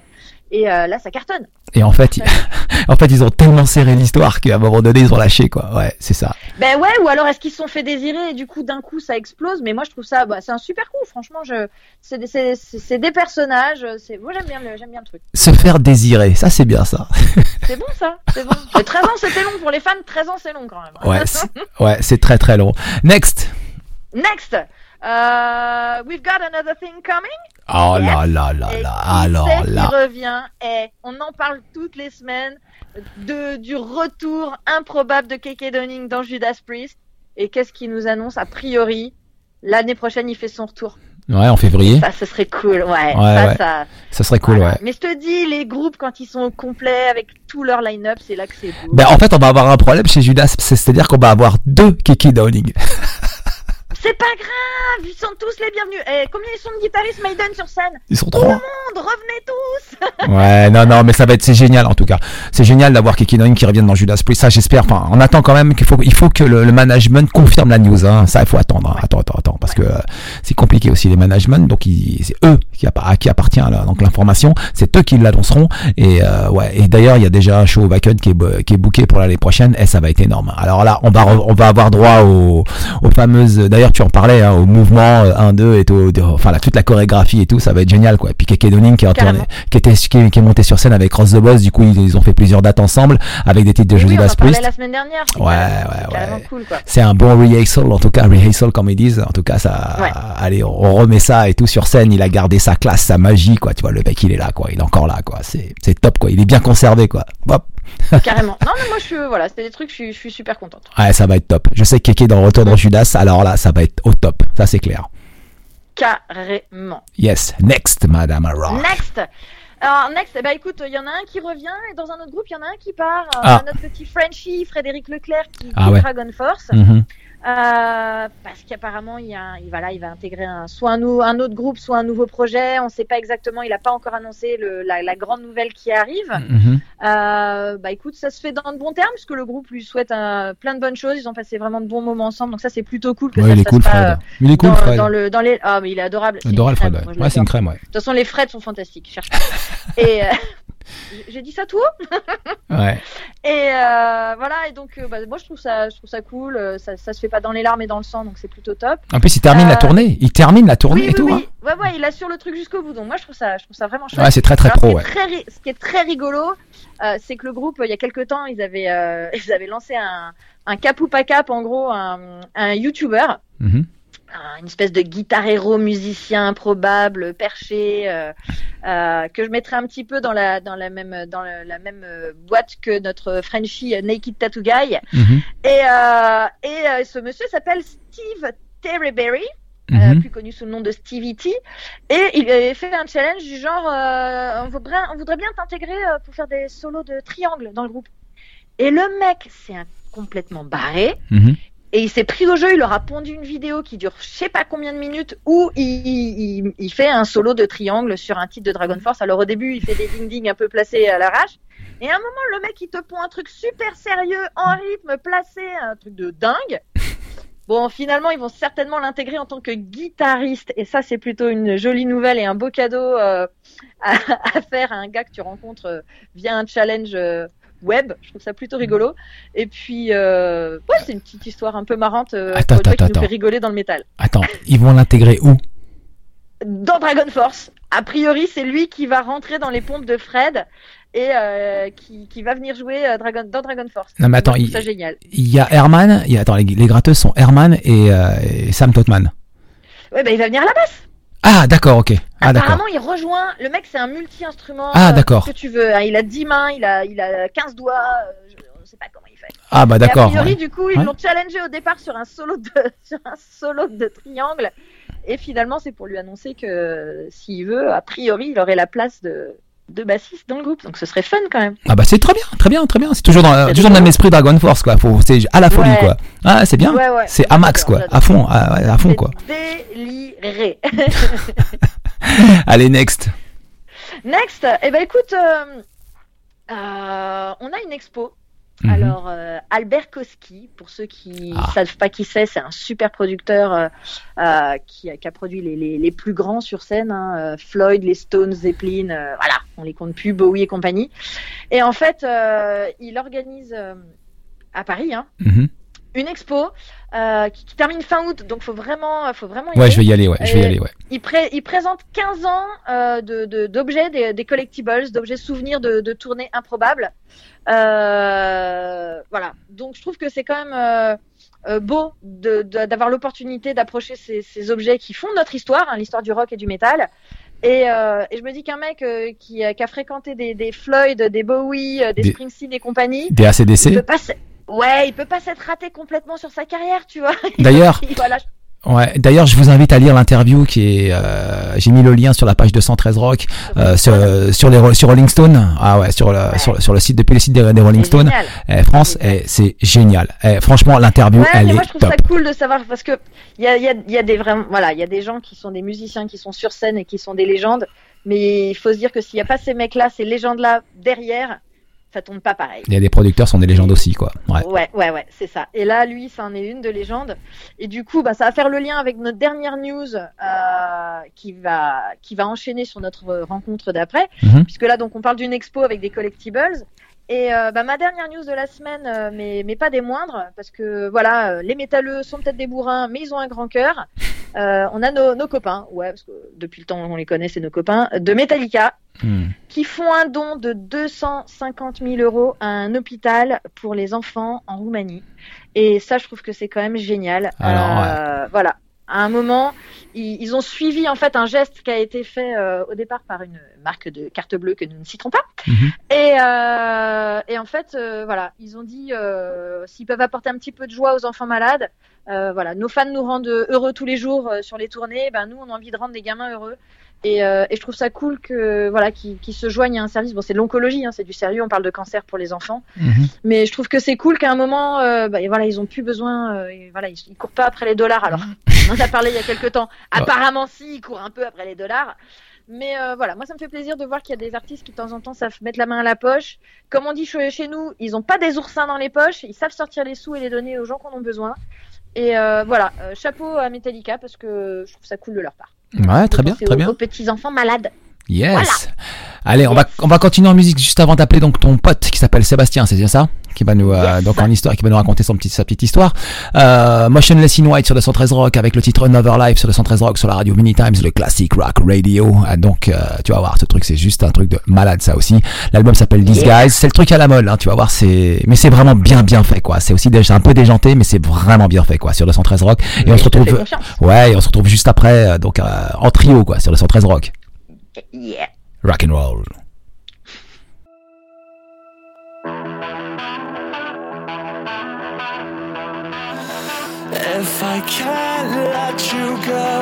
Et euh, là, ça cartonne. Et en fait, ils, en fait, ils ont tellement serré l'histoire qu'à un moment donné, ils ont lâché, quoi. Ouais, c'est ça. Ben ouais, ou alors est-ce qu'ils se sont fait désirer et du coup d'un coup ça explose? Mais moi je trouve ça, bah, c'est un super coup. Franchement, je, c'est des, c'est, c'est- c'est des personnages. C'est, moi j'aime bien, le, j'aime bien le truc. Se faire désirer, ça c'est bien ça. C'est bon ça, c'est bon. Mais 13 ans c'était long pour les fans. 13 ans c'est long quand même. Ouais, c'est- ouais, c'est très très long. Next. Next, uh, we've got another thing coming. Oh Yes. là là là Et là. Alors c'est qui là. revient et on en parle toutes les semaines de du retour improbable de Keke Donning dans Judas Priest. Et qu'est-ce qu'il nous annonce? A priori l'année prochaine il fait son retour. Ouais, en février. Ça, ce serait cool. Ouais. Ouais, ça, ouais. ça. Ça serait cool, voilà. ouais. Mais je te dis, les groupes quand ils sont au complet avec tout leur line-up, c'est là que c'est beau. Ben, en fait, on va avoir un problème chez Judas, c'est- c'est-à-dire qu'on va avoir deux Kiki Downing. C'est pas grave, ils sont tous les bienvenus. Eh, combien ils sont de guitaristes Maiden sur scène Ils sont Tout le trois. monde, revenez tous. Ouais, non, non, mais ça va être, c'est génial en tout cas. C'est génial d'avoir Kiki qui revienne dans Judas Priest. Ça, j'espère. Enfin, on attend quand même qu'il faut, il faut que le, le management confirme la news. Hein. Ça, il faut attendre. hein. Attends, attends, attends, parce que euh, c'est compliqué aussi les managements. Donc, ils- c'est eux qui, à qui appartient là, donc l'information. C'est eux qui l'annonceront. Et euh, ouais. Et d'ailleurs, il y a déjà un show au Wacken qui est qui est booké pour l'année prochaine. Et ça va être énorme. Alors là, on va on va avoir droit aux, aux fameuses. D'ailleurs, tu en parlais, hein, au mouvement euh, 1-2 et tout, enfin là, toute la chorégraphie et tout, ça va être génial quoi. Et puis Keke Downing qui qui était qui est, qui est monté sur scène avec Ross the Boss. Du coup, ils, ils ont fait plusieurs dates ensemble avec des titres de Oui, en parlait Priest. la semaine dernière. c'est Ouais, ouais, ouais. cool. C'est un bon rehearsal, en tout cas, rehearsal comme ils disent. En tout cas, ça, Ouais. allez, on, on remet ça et tout sur scène. Il a gardé sa classe, sa magie, quoi. Tu vois, le mec, il est là, quoi. Il est encore là, quoi. C'est, c'est top, quoi. Il est bien conservé, quoi. Hop. Carrément. Non, mais moi, je suis, voilà, c'était des trucs, je suis, je suis super contente. Ouais, ça va être top. Je sais que Keke dans retour dans Judas. Alors là, ça va être au top. Ça, c'est clair. Carrément. Yes. Next, Madame Rock. Next. Alors, next, eh ben, écoute, il y en a un qui revient et dans un autre groupe, il y en a un qui part. Euh, Ah. Notre petit Frenchie, Frédéric Leclerc, qui Ah quitte ouais. Dragon Force. Mhm. Euh, parce qu'apparemment il, y a un- il, il va intégrer un, soit un, autre groupe, soit un nouveau projet. On ne sait pas exactement, il n'a pas encore annoncé le, la, la grande nouvelle qui arrive. Mhm. Euh, bah écoute, ça se fait dans de bons termes, puisque le groupe lui souhaite euh, plein de bonnes choses. Ils ont passé vraiment de bons moments ensemble, donc ça c'est plutôt cool que Ouais, ça il est se cool, pas, Fred. Il est cool, dans, Fred. dans le, dans les... Ah, mais il est adorable. Adorable, Fred. Ouais, c'est une crème, ouais. De toute façon, les Freds sont fantastiques. Cherche. Et euh, j'ai dit ça tout haut Ouais. Et euh, voilà. Et donc, euh, bah, moi, je trouve ça, je trouve ça cool. Euh, Ça, ça se fait pas dans les larmes et dans le sang, donc c'est plutôt top. En plus, il termine la tournée. Il termine la tournée oui, et oui, tout. oui. Ouais, ouais, il assure le truc jusqu'au bout. Donc moi, je trouve ça, je trouve ça vraiment hein. chouette. Ouais, c'est très très Alors, pro, ce, ouais. qui est très, ri- ce qui est très rigolo, c'est que le groupe, il y a quelques temps, ils avaient, ils avaient lancé un, un cap ou pas cap, en gros, un, un YouTuber, Mhm. Un- une espèce de guitarero musicien improbable, perché, euh, euh, que je mettrais un petit peu dans la, dans la même, dans la, la même euh, boîte que notre Frenchie Naked Tattoo Guy. Mhm. Et, et ce monsieur s'appelle Steve Terryberry Mhm. plus connu sous le nom de Stevie T. Et il avait fait un challenge du genre on, voudrait, on voudrait bien t'intégrer pour faire des solos de triangle dans le groupe. Et le mec s'est un- complètement barré. Mhm. Et il s'est pris au jeu, il leur a pondu une vidéo qui dure je sais pas combien de minutes où il, il, il fait un solo de triangle sur un titre de Dragon Force. Alors au début, il fait des ding-ding un peu placés à l'arrache. Et à un moment, le mec, il te pond un truc super sérieux, en rythme, placé, un truc de dingue. Bon, finalement, ils vont certainement l'intégrer en tant que guitariste. Et ça, c'est plutôt une jolie nouvelle et un beau cadeau euh, à, à faire à un gars que tu rencontres euh, via un challenge euh, web. Je trouve ça plutôt rigolo. Et puis, euh, ouais, c'est une petite histoire un peu marrante euh, Attends, attends, qui nous attends. fait rigoler dans le métal. Attends, ils vont l'intégrer où? Dans Dragon Force, a priori, c'est lui qui va rentrer dans les pompes de Fred et euh, qui, qui va venir jouer Dragon, dans Dragon Force. Non, mais attends, il- génial. Il y a Herman. Il y a, attends, les, les gratteuses sont Herman et, euh, et Sam Totman. Ouais, bah, il va venir à la basse. Ah, d'accord, ok. Ah, d'accord. Apparemment, il rejoint. Le mec, c'est un multi-instrument. Ah, euh, d'accord. que tu veux. hein. Il a 10 mains, il a, il a 15 doigts. euh, je ne sais pas comment il fait. Ah, bah Et a d'accord. priori, ouais. du coup, ils Ouais. l'ont challengé au départ sur un solo de, sur un solo de triangle. Et finalement, c'est pour lui annoncer que s'il veut, a priori, il aurait la place de, de bassiste dans le groupe. Donc ce serait fun quand même. Ah, bah c'est très bien, très bien, très bien. C'est toujours dans, toujours dans le même esprit Dragon Force, quoi. C'est à la folie, Ouais. quoi. Ah, c'est bien. Ouais, ouais. C'est à max, quoi. À fond, à, à fond, quoi. Déliré. Allez, next. Next, eh ben écoute, euh, euh, on a une expo. Mhm. Alors, euh, Albert Koski, pour ceux qui Ah. savent pas qui c'est, c'est un super producteur euh, euh, qui, a- qui a produit les, les, les plus grands sur scène, hein, euh, Floyd, les Stones, Zeppelin, euh, voilà, on les compte plus, Bowie et compagnie. Et en fait, euh, il organise euh, à Paris hein, Mhm. Une expo euh, qui, qui termine fin août, donc faut vraiment, faut vraiment y Ouais, aller. je vais y aller, ouais. Je vais y aller, ouais. Il, pré- il présente 15 ans euh, de- de- d'objets, des, des collectibles, d'objets souvenirs de, de tournées improbables. Euh, voilà. Donc je trouve que c'est quand même beau d'avoir l'opportunité d'approcher ces, ces objets qui font notre histoire, hein, l'histoire du rock et du métal. Et, euh, et je me dis qu'un mec euh, qui, a- qui a fréquenté des, des Floyd, des Bowie, des, Des- Springsteen et compagnie, Des ACDC. peut ouais, il peut pas s'être raté complètement sur sa carrière, tu vois. D'ailleurs, voilà, ouais. D'ailleurs, je vous invite à lire l'interview qui est. euh, J'ai mis le lien sur la page 213 Rock euh, sur, euh, sur les sur Rolling Stone. Ah ouais, sur le Ouais. sur, sur le site depuis le site des, des Rolling Stone. Eh, France, eh, c'est génial. Eh, franchement, l'interview, Ouais, elle mais moi est je trouve top. ça cool de savoir parce que il y a, il y, a, il y a des vraiment voilà il y a des gens qui sont des musiciens qui sont sur scène et qui sont des légendes, mais il faut se dire que s'il n'y a pas ces mecs là, ces légendes là derrière, ça tombe pas pareil. Il y a des producteurs sont des légendes aussi, quoi. Ouais. Ouais, ouais, ouais, c'est ça. Et là, lui, ça en est une de légende. Et du coup, bah, ça va faire le lien avec notre dernière news euh, qui va qui va enchaîner sur notre rencontre d'après, Mhm. puisque là, donc, on parle d'une expo avec des collectibles. Et euh, bah, ma dernière news de la semaine, euh, mais, mais pas des moindres, parce que voilà, les métalleux sont peut-être des bourrins, mais ils ont un grand cœur. Euh, on a nos, nos copains, ouais, parce que depuis le temps on les connaît, c'est nos copains, de Metallica, Hmm. qui font un don de 250 000 euros à un hôpital pour les enfants en Roumanie. Et ça, je trouve que c'est quand même génial. Alors, Euh, Voilà. À un moment, ils, ils ont suivi en fait un geste qui a été fait euh, au départ par une marque de carte bleue que nous ne citerons pas. Mhm. Et, euh, et en fait, voilà, ils ont dit s'ils peuvent apporter un petit peu de joie aux enfants malades. euh, voilà, nos fans nous rendent heureux tous les jours euh, sur les tournées. Ben nous, on a envie de rendre les gamins heureux. Et, euh, et je trouve ça cool que voilà qu'ils se joignent à un service. Bon, c'est de l'oncologie, hein, c'est du sérieux. On parle de cancer pour les enfants, Mhm. mais je trouve que c'est cool qu'à un moment, euh, bah, et voilà, ils ont plus besoin. euh, et voilà, ils, ils courent pas après les dollars. Alors, on en a parlé il y a quelques temps. Apparemment, si, ils courent un peu après les dollars. Mais euh, voilà, moi ça me fait plaisir de voir qu'il y a des artistes qui de temps en temps savent mettre la main à la poche. Comme on dit chez nous, ils ont pas des oursins dans les poches, ils savent sortir les sous et les donner aux gens qui en ont besoin. Et euh, voilà, euh, chapeau à Metallica parce que je trouve ça cool de leur part. Ouais, très bien, très bien. Aux petits enfants malades. Yes. Voilà. Allez, on va on va continuer en musique juste avant d'appeler donc ton pote qui s'appelle Sébastien, c'est bien ça? Qui va nous euh, donc en histoire, qui va nous raconter son petit sa petite histoire. Euh, Motionless in White sur 213 Rock avec le titre Another Life sur 213 Rock sur la radio Many Times, le classic rock radio. Ah, donc euh, tu vas voir, ce truc c'est juste un truc de malade ça aussi. L'album s'appelle These Guys, c'est le truc à la mode, hein, tu vas voir, c'est mais c'est vraiment bien bien fait quoi. C'est aussi déjà un peu déjanté, mais c'est vraiment bien fait quoi sur 213 Rock. Et on se retrouve, ouais, et on se retrouve juste après euh, donc euh, en trio quoi sur 213 Rock. Yeah. Rock and roll. If I can't let you go,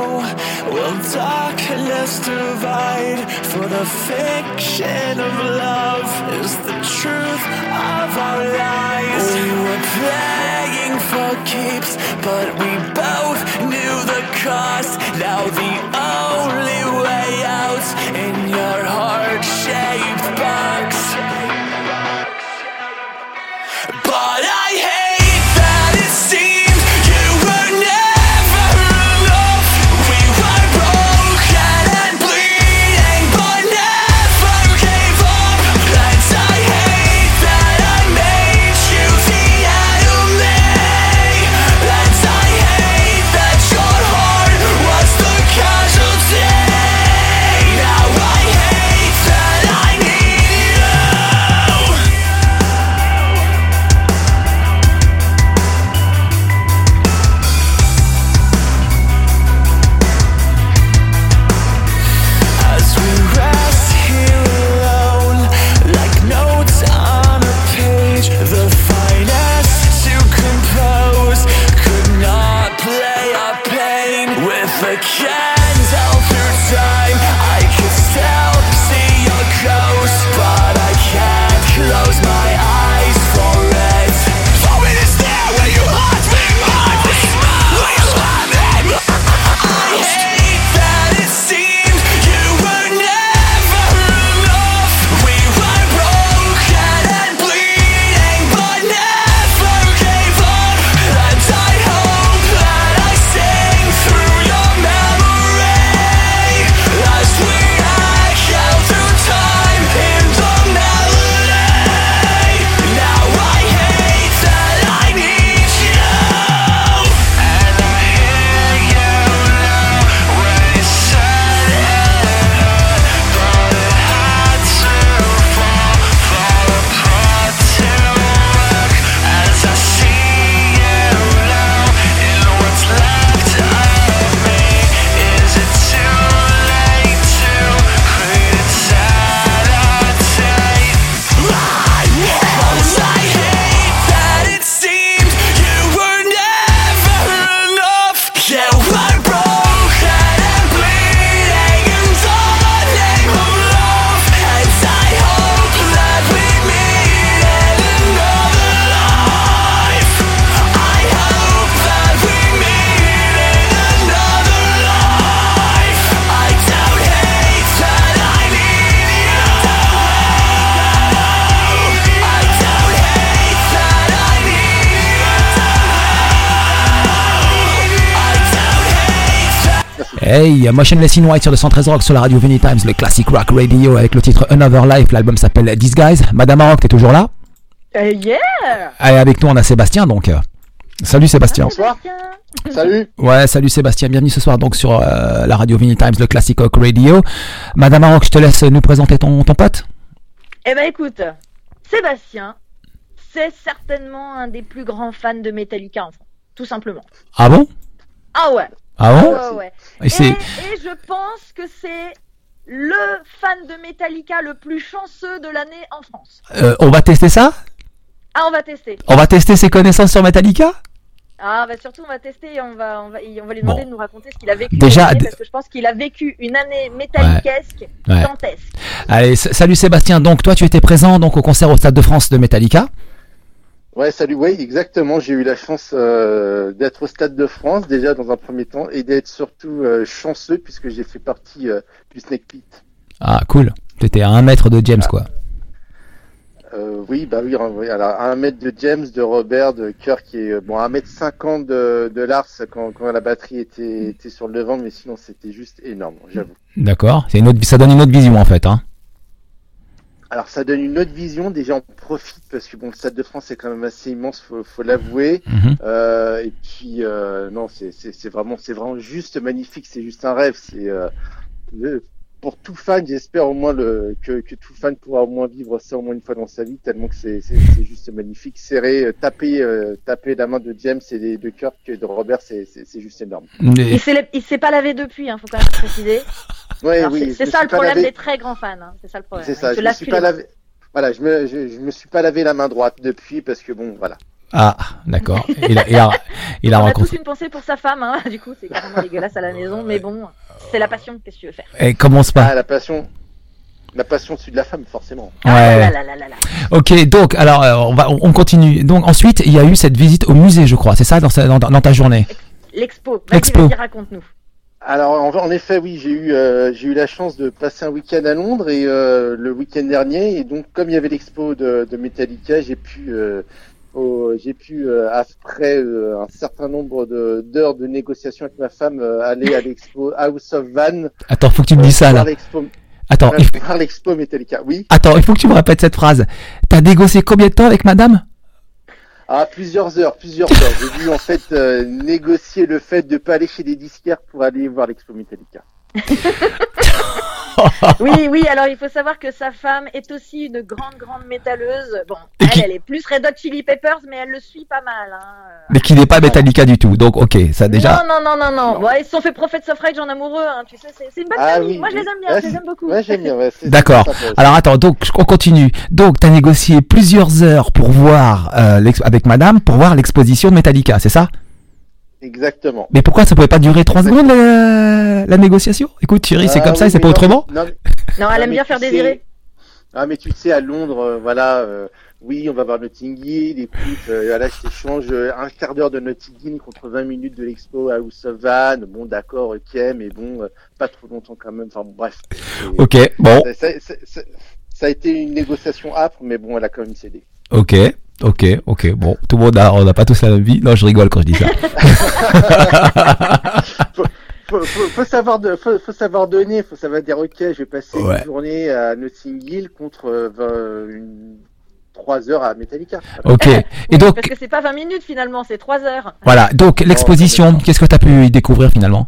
will darkness divide? For the fiction of love is the truth of our lives. We were playing for keeps, but we both knew the cost. Now the Motionless in White sur 213 Rock sur la radio Vinny Times, le classic rock radio avec le titre Another Life. L'album s'appelle Guys. Madame Rock, t'es toujours là? Euh, yeah Allez, avec nous, on a Sébastien donc. euh, Salut Sébastien. Bonsoir. Salut. Ouais, salut Sébastien. Bienvenue ce soir donc sur euh, la radio Vinny Times, le classic rock radio. Madame Rock, je te laisse nous présenter ton, ton pote. Eh ben écoute, Sébastien, c'est certainement un des plus grands fans de Metallica en France, tout simplement. Ah bon? Ah ouais, Ah bon ouais, ouais. Et Et, c'est et je pense que c'est le fan de Metallica le plus chanceux de l'année en France. euh, on va tester ça? Ah, on va tester. On va tester ses connaissances sur Metallica? Ah, bah surtout, on va tester et on va, on va, on va lui demander Bon. de nous raconter ce qu'il a vécu. Déjà, année, parce que je pense qu'il a vécu une année métalliquesque, Ouais. dantesque. Allez, salut Sébastien. Donc toi, tu étais présent donc au concert au Stade de France de Metallica. Ouais, salut, oui, exactement. J'ai eu la chance euh, d'être au Stade de France déjà dans un premier temps et d'être surtout euh, chanceux puisque j'ai fait partie euh, du Snake Pit. Ah, cool. Tu étais à un mètre de James, quoi. Euh, oui, bah oui, alors à un mètre de James, de Robert, de Kirk et bon à un mètre cinquante de, de Lars quand, quand la batterie était, était sur le devant, mais sinon c'était juste énorme, j'avoue. D'accord. C'est une autre, ça donne une autre vision en fait. Hein. Alors ça donne une autre vision. Déjà on profite parce que bon le Stade de France est quand même assez immense, faut, faut l'avouer. Mhm. Euh, et puis euh, non, c'est c'est c'est vraiment c'est vraiment juste magnifique. C'est juste un rêve. C'est euh, pour tout fan, j'espère au moins le que, que tout fan pourra au moins vivre ça au moins une fois dans sa vie, tellement que c'est c'est c'est juste magnifique. Serrer, euh, taper euh, taper la main de James et de Kirk et de Robert, c'est c'est c'est juste énorme. Il s'est, il s'est pas lavé depuis, hein, faut quand même préciser. Ouais, Alors, oui. c'est, ça le problème lavé- des très grands fans. hein. C'est ça le problème. C'est ça. Je me suis pas lavé. Voilà, je me je, je me suis pas lavé la main droite depuis parce que bon voilà. Ah, d'accord. Il a, il a, il a On a tous une pensée pour sa femme, hein. du coup c'est carrément dégueulasse à la maison, mais bon, c'est la passion, qu'est-ce que tu veux faire? Et commence pas. Ah la passion, la passion c'est de la femme forcément. Ah Ouais. là là là là là. Ok, donc alors euh, on va, on continue. Donc ensuite, il y a eu cette visite au musée, je crois. C'est ça dans, sa- dans, dans ta journée? L'expo, vas-y, raconte-nous. Alors en, en effet oui j'ai eu euh, j'ai eu la chance de passer un week-end à Londres et euh, le week-end dernier et donc comme il y avait l'expo de, de Metallica j'ai pu euh, j'ai pu euh, après euh, un certain nombre de- d'heures de négociation avec ma femme euh, aller à l'expo House of Van Attends, faut que tu me dises ça là. l'expo Attends, il, voir l'expo Metallica oui attends, il faut que tu me répètes cette phrase. T'as négocié combien de temps avec madame? À plusieurs heures plusieurs heures. J'ai dû en fait euh, négocier le fait de pas aller chez les disquaires pour aller voir l'expo Metallica Oui, oui, alors il faut savoir que sa femme est aussi une grande, grande métalleuse. Bon, Et elle, qui- elle est plus Red Hot Chili Peppers, mais elle le suit pas mal. Hein. Mais qui n'est pas Metallica du tout. Donc ok, ça déjà. Non, non, non, non, non. Bon, ils se sont fait Prophet Suffrage en amoureux, hein. tu sais, c'est, c'est une bonne Ah famille. oui, Moi, je les aime bien, Ouais, je les aime beaucoup. ouais j'aime bien ouais, c'est- c'est D'accord. Alors attends, donc on continue. Donc t'as négocié plusieurs heures pour voir euh, avec madame pour voir l'exposition de Metallica, c'est ça? Exactement. Mais pourquoi ça pouvait pas durer trois secondes la, la négociation? Écoute Thierry, c'est Ah comme ça, c'est pas non, autrement non, mais- Non, elle aime bien faire sais- désirer. Ah mais tu sais à Londres, euh, voilà, euh, oui on va voir Notting Hill, écoute, euh, là je t'échange euh, un quart d'heure de Notting Hill contre 20 minutes de l'expo à House of Van, bon d'accord, ok, mais bon, euh, pas trop longtemps quand même, enfin bon, bref. Ok, bon, ça, ça- ça- ça- ça a été une négociation âpre, mais bon, elle a quand même cédé. ok, ok, ok. Bon, tout le monde a, on n'a pas tous la même vie. Non, je rigole quand je dis ça. Faut, faut, faut savoir de, faut, faut savoir donner, faut savoir dire ok, je vais passer Ouais. une journée à Notting Hill contre euh, 20 une- 3 heures à Metallica. Ok. Et Oui, donc, Parce que c'est pas 20 minutes finalement, c'est 3 heures. voilà. Donc l'exposition, qu'est-ce que t'as pu y découvrir finalement?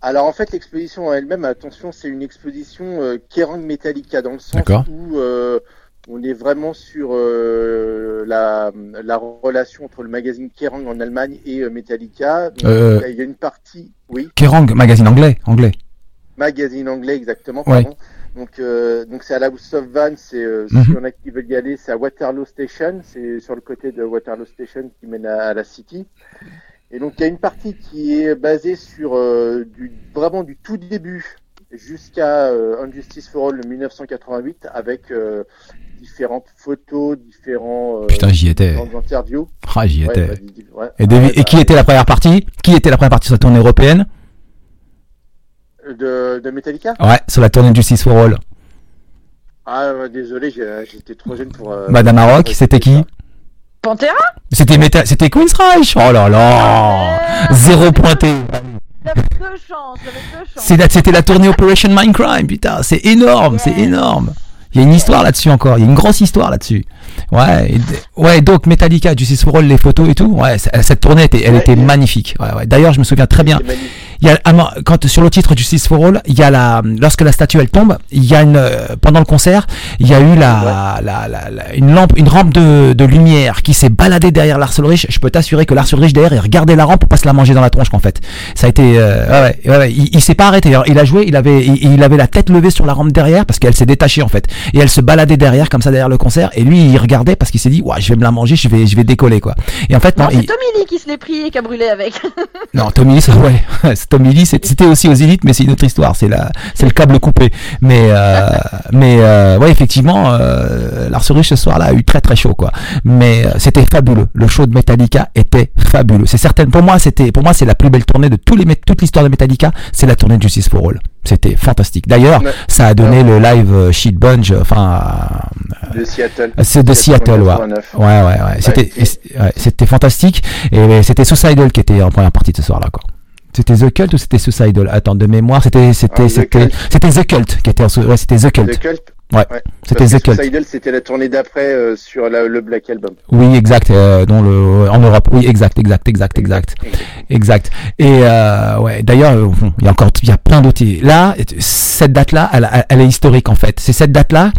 Alors en fait l'exposition en elle-même, attention, c'est une exposition euh, Kerrang Metallica dans le sens où euh, on est vraiment sur euh, la, la relation entre le magazine Kerrang en Allemagne et euh, Metallica. Donc, Euh. Il y a une partie, oui, Kerrang, magazine anglais, anglais. magazine anglais exactement. Ouais. Pardon. Donc euh, donc c'est à la House of Van, c'est euh, Mhm. si on a qui veulent y aller, c'est à Waterloo Station, c'est sur le côté de Waterloo Station qui mène à, à la City. Et donc il y a une partie qui est basée sur euh, du vraiment du tout début jusqu'à euh, Injustice for All 1988 avec euh, différentes photos, différents euh, Putain, j'y étais. interviews. Ah, j'y Ouais, étais. bah, ouais. Et, qui bah, était la première partie? Qui était la première partie sur la tournée européenne? de, de Metallica? Ouais, sur la tournée de Justice for All. Ah désolé, j'ai- j'étais trop jeune pour. euh, Madame Maroc, c'était qui? Pantera? C'était Meta- c'était Queen's Reich. Oh là là, zéro pointé. C'était la tournée Operation Mindcrime, putain, c'est énorme, c'est énorme. Il y a une histoire là-dessus encore, il y a une grosse histoire là-dessus. Ouais, ouais, donc Metallica, Justice for All, les photos et tout. Ouais, cette tournée était, elle Ouais, était magnifique. Ouais, ouais. D'ailleurs, je me souviens très bien. Il y a quand sur le titre du 6 for All, il y a la lorsque la statue elle tombe, il y a une euh, pendant le concert, il y a eu la, la, la- la- une lampe une rampe de, de lumière qui s'est baladée derrière Lars Ulrich. Je peux t'assurer que Lars Ulrich derrière il regardait la rampe pour pas se la manger dans la tronche qu'en fait. Ça a été euh, ouais, ouais, ouais, ouais, il, il s'est pas arrêté. Alors, il a joué, il avait il, il avait la tête levée sur la rampe derrière parce qu'elle s'est détachée en fait et elle se baladait derrière comme ça derrière le concert et lui il regardait parce qu'il s'est dit ouais, je vais me la manger, je vais je vais décoller quoi. Et en fait non, Non, il- c'est Tommy Lee qui se l'est pris et qui a brûlé avec. non, Tommy Lee, ouais, Tommy Lee, c'était aussi aux élites, mais c'est une autre histoire, c'est la, c'est le câble coupé. Mais, euh, mais, euh, ouais, effectivement, euh, Lars Ulrich ce soir-là a eu très très chaud, quoi. Mais euh, c'était fabuleux. Le show de Metallica était fabuleux. C'est certain. Pour moi, c'était, pour moi, c'est la plus belle tournée de tous les, toute l'histoire de Metallica. C'est la tournée de Justice for All. C'était fantastique. D'ailleurs, Ouais. ça a donné le live euh, Sheet Bunch, euh, enfin, De Seattle. euh, c'est de Seattle, ouais. 89. Ouais, ouais, ouais. C'était, c'était fantastique. Et c'était Suicidal qui était en première partie de ce soir-là, quoi. C'était The Cult ou c'était Suicidal? Attends, de mémoire, c'était, c'était, Ah, The c'était, Cult. c'était The Cult qui était en, ouais, c'était The Cult. The Cult. Ouais. C'était Parce The Cult. Suicidal, c'était la tournée d'après euh, sur la- le Black Album. Oui, exact, euh, dans le, en Europe. Oui, exact, exact, exact, exact. Exact. Et euh, ouais, d'ailleurs, euh, bon, il y a encore, il y a plein d'autres. Là, cette date-là, elle, est historique en fait. C'est cette date-là.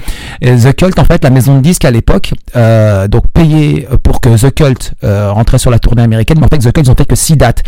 euh, The Cult, en fait, la maison de disques à l'époque, euh, donc payé pour que The Cult rentrait sur la tournée américaine. Mais en fait, The Cult, ils ont fait que six dates.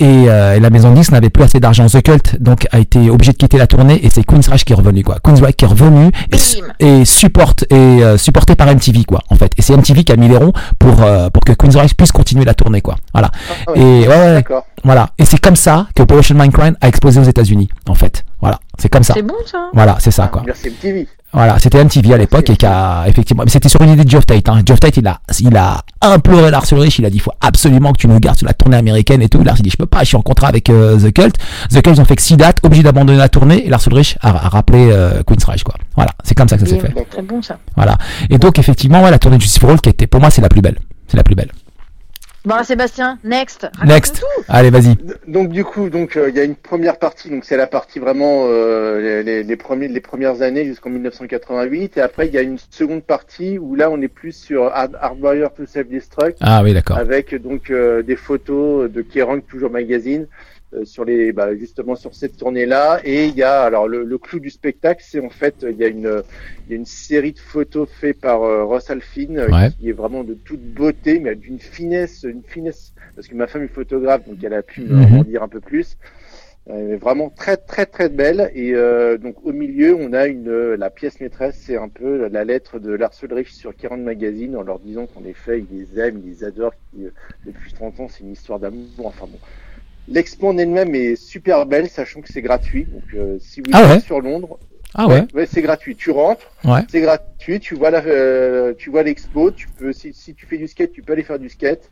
Et, euh, et la maison de disques n'avait plus assez d'argent. The Cult, donc, a été obligé de quitter la tournée. Et c'est Queensrÿche qui est revenu, quoi. Queensrÿche qui est revenu et. Et supporte et euh, supporté par MTV, quoi. En fait. Et c'est MTV qui a mis les ronds pour euh, pour que Queensrÿche puisse continuer la tournée, quoi. Voilà. Ah Et ouais, voilà. Et c'est comme ça que Operation Mindcrime a explosé aux États-Unis, en fait. Voilà. C'est comme ça. C'est bon ça. Voilà, c'est ça, quoi. Merci MTV. Voilà, c'était MTV à l'époque et qui a effectivement, mais c'était sur une idée de Geoff Tate. Hein. Geoff Tate, il a, il a imploré Lars Ulrich, il a dit, il faut absolument que tu nous gardes sur la tournée américaine et tout. Lars, il dit, je peux pas, je suis en contrat avec euh, The Cult. The Cult, ils ont fait que six dates, obligé d'abandonner la tournée et Lars Ulrich a, a rappelé euh, Queensrÿche, quoi. Voilà, c'est comme ça que ça s'est fait. Très bon ça. Voilà. Et donc, effectivement, ouais, la tournée de Justice for All qui était, pour moi, c'est la plus belle. C'est la plus belle. Bon, Sébastien, next. Next. tout. Allez, vas-y. Donc du coup, donc euh, il y a une première partie, donc c'est la partie vraiment euh, les, les, premiers, les premières années jusqu'en 1988, et après il y a une seconde partie où là on est plus sur Hard- Hardwire to Self Destruct, Ah oui, d'accord. avec donc euh, des photos de Kerrang toujours magazine sur les, bah, justement sur cette tournée-là, et il y a alors le, le clou du spectacle, c'est en fait il y a une il y a une série de photos faites par euh, Ross Alfin euh, Ouais. qui est vraiment de toute beauté, mais d'une finesse, une finesse parce que ma femme est photographe, donc elle a pu Mhm. me en dire un peu plus. Est vraiment très très très belle et euh, donc au milieu on a une euh, la pièce maîtresse c'est un peu la lettre de Lars Ulrich sur Kerrang Magazine en leur disant qu'en effet il les aime, il les adore, qu'il, euh, depuis 30 ans c'est une histoire d'amour. Enfin bon, l'expo en elle-même est super belle sachant que c'est gratuit donc euh, si vous Ah êtes ouais sur Londres Ah ouais. ouais, c'est gratuit. Tu rentres, Ouais. c'est gratuit. Tu vois la, euh, tu vois l'expo. Tu peux, si, si tu fais du skate, tu peux aller faire du skate.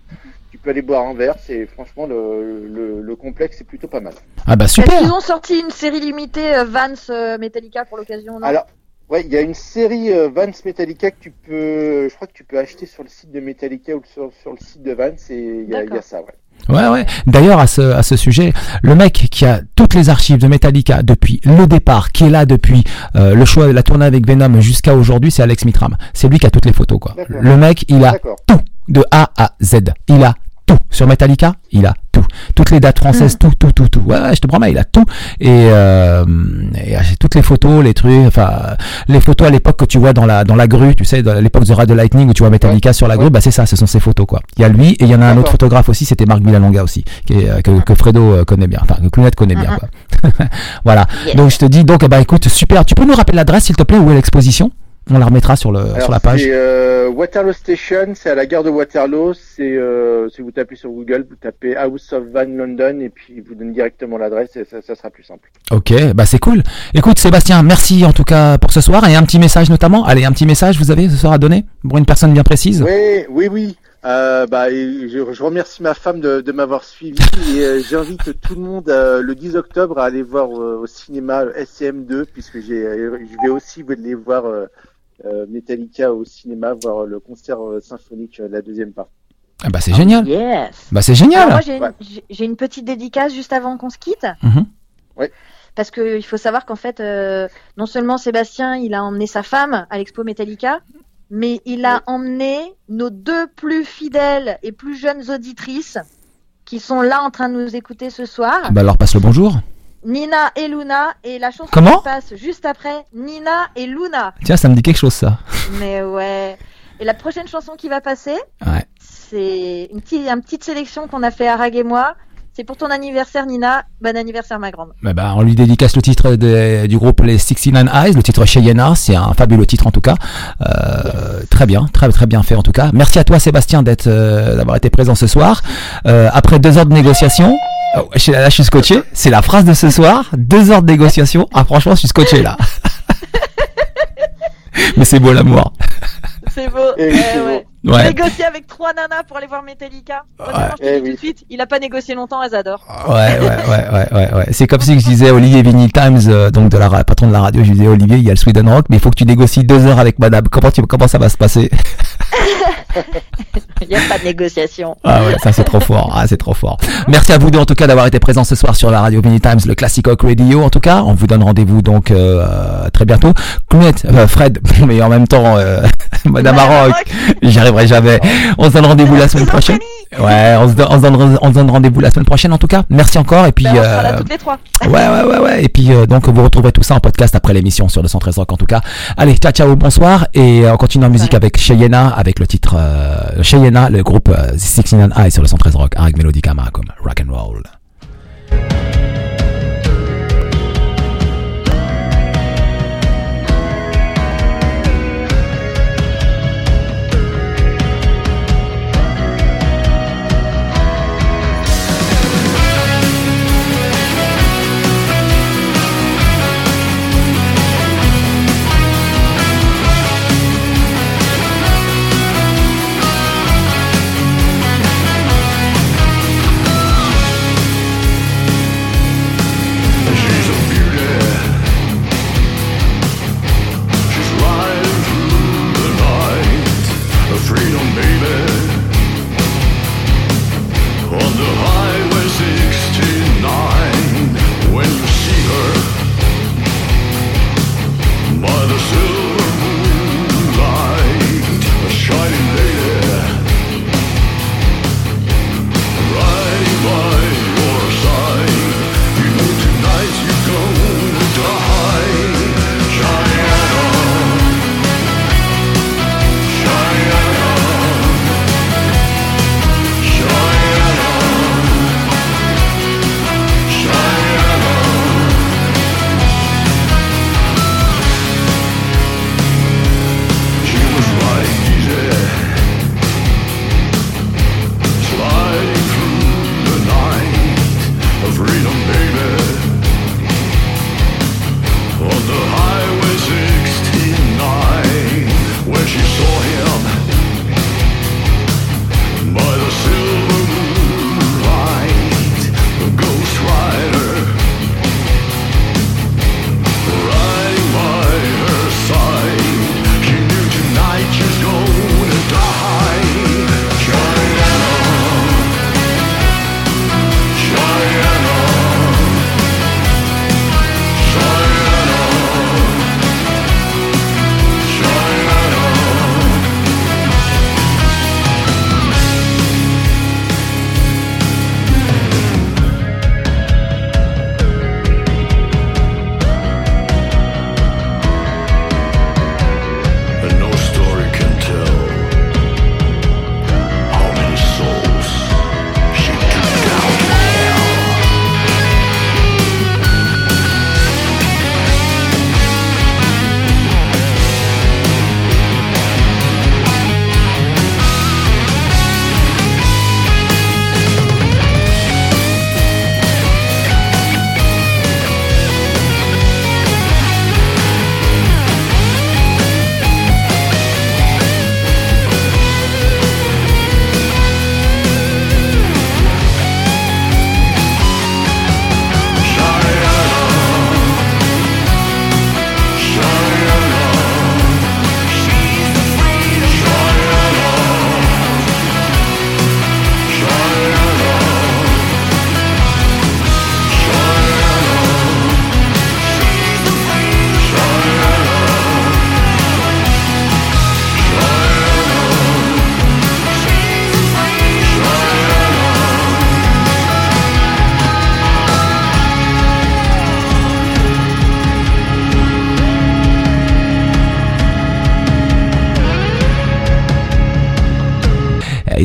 Tu peux aller boire un verre. C'est franchement le, le, le complexe, c'est plutôt pas mal. Ah bah super. qu'ils ont sorti une série limitée euh, Vans euh, Metallica pour l'occasion non? Alors, ouais, il y a une série euh, Vans Metallica que tu peux, je crois que tu peux acheter sur le site de Metallica ou sur, sur le site de Vans. Et il y a, il y a ça, ouais. Ouais, ouais. D'ailleurs, à ce, à ce sujet, le mec qui a toutes les archives de Metallica depuis le départ, qui est là depuis euh, le choix, la tournée avec Venom jusqu'à aujourd'hui, c'est Alex Mitram. C'est lui qui a toutes les photos, quoi. Le mec, il a tout, de A à Z. Il a tout. Sur Metallica, il a tout. Toutes les dates françaises, tout, tout, tout, tout. Ouais, ouais, je te promets, il a tout. Et, euh, et euh, toutes les photos, les trucs, enfin, les photos à l'époque que tu vois dans la, dans la grue, tu sais, dans l'époque de Ride the Lightning où tu vois Metallica sur la grue, bah c'est ça, ce sont ces photos, quoi. Il y a lui et il y en a un autre photographe aussi, c'était Marc Villalonga aussi, qui est, euh, que, que Fredo euh, connaît bien, enfin, que Clunet connaît bien, quoi. voilà. Donc je te dis, donc, bah écoute, super. Tu peux nous rappeler l'adresse, s'il te plaît, où est l'exposition? On la remettra sur le, sur la page. c'est euh, Waterloo Station, c'est à la gare de Waterloo. C'est euh, si vous tapez sur Google, vous tapez House of Van London et puis il vous donne directement l'adresse et ça, ça sera plus simple. Ok, bah c'est cool. Écoute Sébastien, merci en tout cas pour ce soir et un petit message notamment. Allez, un petit message vous avez ce soir à donner pour une personne bien précise? Oui, oui, oui. Euh, bah, je, je remercie ma femme de, de m'avoir suivi et euh, j'invite tout le monde euh, le 10 octobre à aller voir euh, au cinéma euh, SCM2 puisque je vais aussi aller voir Metallica au cinéma, voir le concert euh, symphonique, euh, la deuxième partie. Ah bah c'est génial. Yes. Bah c'est Alors, génial. moi, j'ai une, Ouais. j'ai- j'ai une petite dédicace juste avant qu'on se quitte. Mhm. Ouais. Parce que il faut savoir qu'en fait, euh, non seulement Sébastien, il a emmené sa femme à l'expo Metallica, mais il a emmené nos deux plus fidèles et plus jeunes auditrices qui sont là en train de nous écouter ce soir. Bah alors passe le bonjour. Nina et Luna. Et la chanson Comment qui passe juste après, Nina et Luna. Tiens, ça me dit quelque chose ça. Mais ouais. Et la prochaine chanson qui va passer, Ouais. c'est une petite, une petite sélection qu'on a fait Arag et moi. C'est pour ton anniversaire, Nina. Bon anniversaire, ma grande. Bah, bah, on lui dédicace le titre de- du groupe Les 69 Eyes, le titre Cheyenne. C'est un fabuleux titre en tout cas. Euh, très bien, très très bien fait en tout cas. Merci à toi Sébastien d'être euh, d'avoir été présent ce soir. Euh, après deux heures de négociation, je, là je suis scotché. C'est la phrase de ce soir. Deux heures de négociation. Ah franchement, je suis scotché là. Mais c'est beau l'amour. C'est beau. Eh oui, Ouais. Négocier avec trois nanas pour aller voir Metallica. Honnêtement, Eh dis oui. tout de suite, il a pas négocié longtemps, elles adorent. Ouais, ouais, ouais, ouais, ouais, ouais. C'est comme si je disais Olivier Vinny Times, euh, donc de la ra- patron de la radio, je disais Olivier, il y a le Sweden Rock, mais il faut que tu négocies deux heures avec Madame. Comment tu, comment ça va se passer? Il n'y a pas de négociation. Ah ouais, ça c'est trop fort. Ah, c'est trop fort. Merci à vous deux en tout cas d'avoir été présents ce soir sur la radio Vinny Times, le Classic Rock Radio. En tout cas, on vous donne rendez-vous donc euh, très bientôt. Clounette, euh, Fred, mais en même temps, euh, Madame Aroc. j'y arriverai jamais. On se donne rendez-vous la semaine prochaine. Ouais, on se, donne- on se donne, on se donne rendez-vous la semaine prochaine en tout cas. Merci encore et puis. Ben, on sera là euh, toutes les trois. Ouais, ouais, ouais, ouais. Et puis, euh, donc, vous retrouverez tout ça en podcast après l'émission sur le 113 Rock, en tout cas. Allez, ciao, ciao, bonsoir. Et euh, on continue en musique Ouais. avec Cheyenne, avec le titre euh, Cheyenne, le groupe euh, 69 Eye sur le 113 Rock, avec Melodica comme rock and roll.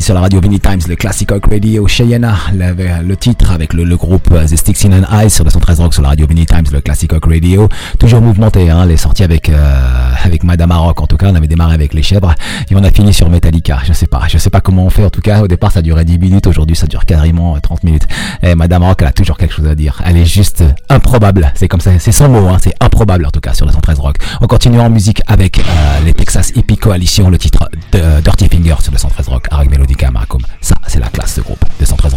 Sur la radio Vinny Times, le Classic Rock Radio, Cheyenne, le, le titre avec le, le groupe euh, The Sticks in an Eyes sur le 113 Rock sur la radio Vinny Times, le Classic Rock Radio. Toujours mouvementé, hein, les sorties avec, euh, avec Madame Rock. En tout cas, on avait démarré avec les chèvres et on a fini sur Metallica. Je sais pas, je sais pas comment on fait. En tout cas, au départ, ça durait 10 minutes. Aujourd'hui, ça dure carrément 30 minutes. Et Madame Rock, elle a toujours quelque chose à dire. Elle est juste improbable. C'est comme ça, c'est sans mots, hein, c'est improbable en tout cas sur le 113 Rock. On continue en musique avec euh, les Texas Hippie Coalition, le titre euh, Dirty Fingers sur 213 Rock avec Melodica Maracom. Ça, c'est la classe ce groupe. 213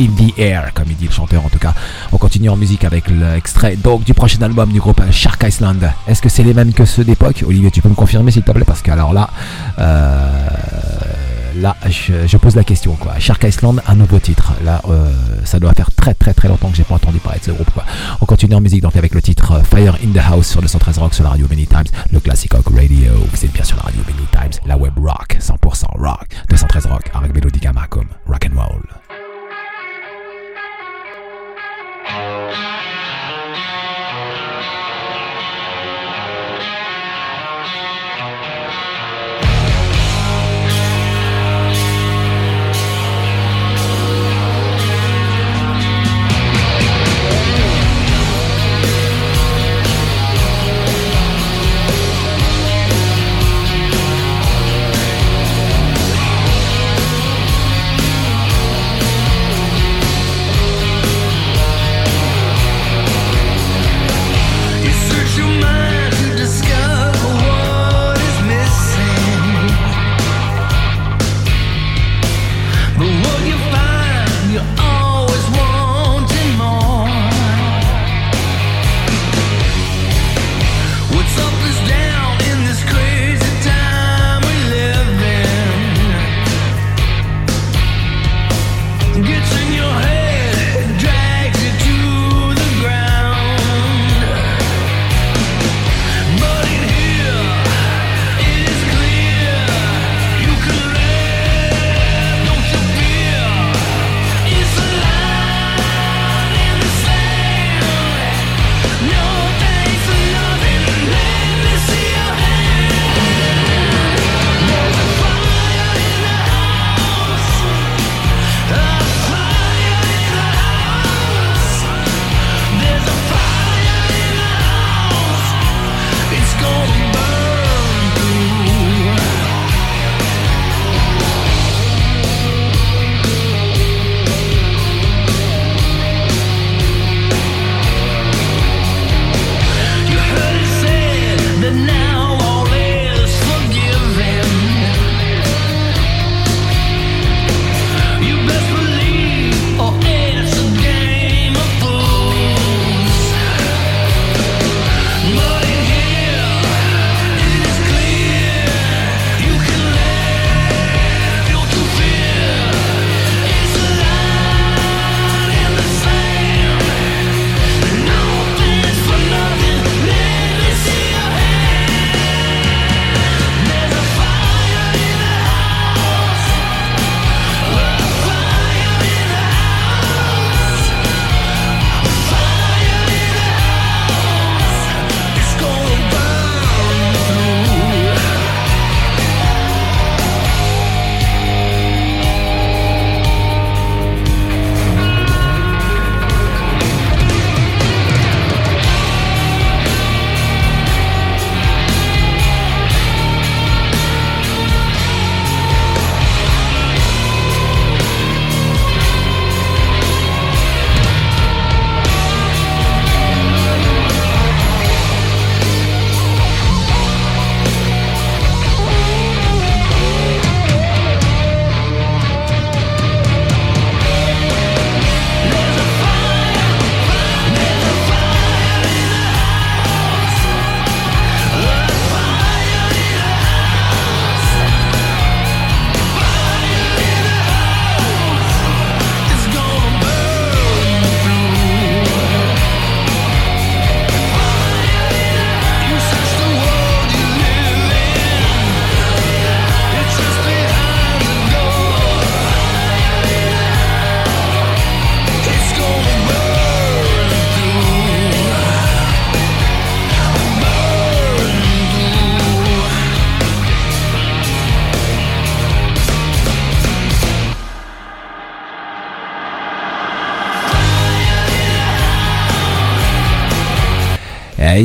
in the Air, comme il dit le chanteur en tout cas. On continue en musique avec l'extrait donc du prochain album du groupe Shark Island. Est-ce que c'est les mêmes que ceux d'époque? Olivier, tu peux me confirmer s'il te plaît? Parce que alors là, euh, là, je, pose la question quoi. Shark Island, un nouveau titre. Là, euh, ça doit faire très très très longtemps que j'ai pas entendu parler de ce groupe quoi. On continue en musique donc avec le titre euh, Fire in the House sur le 113 Rock sur la radio Many Times, le Classic Rock Radio. Vous êtes bien sur la radio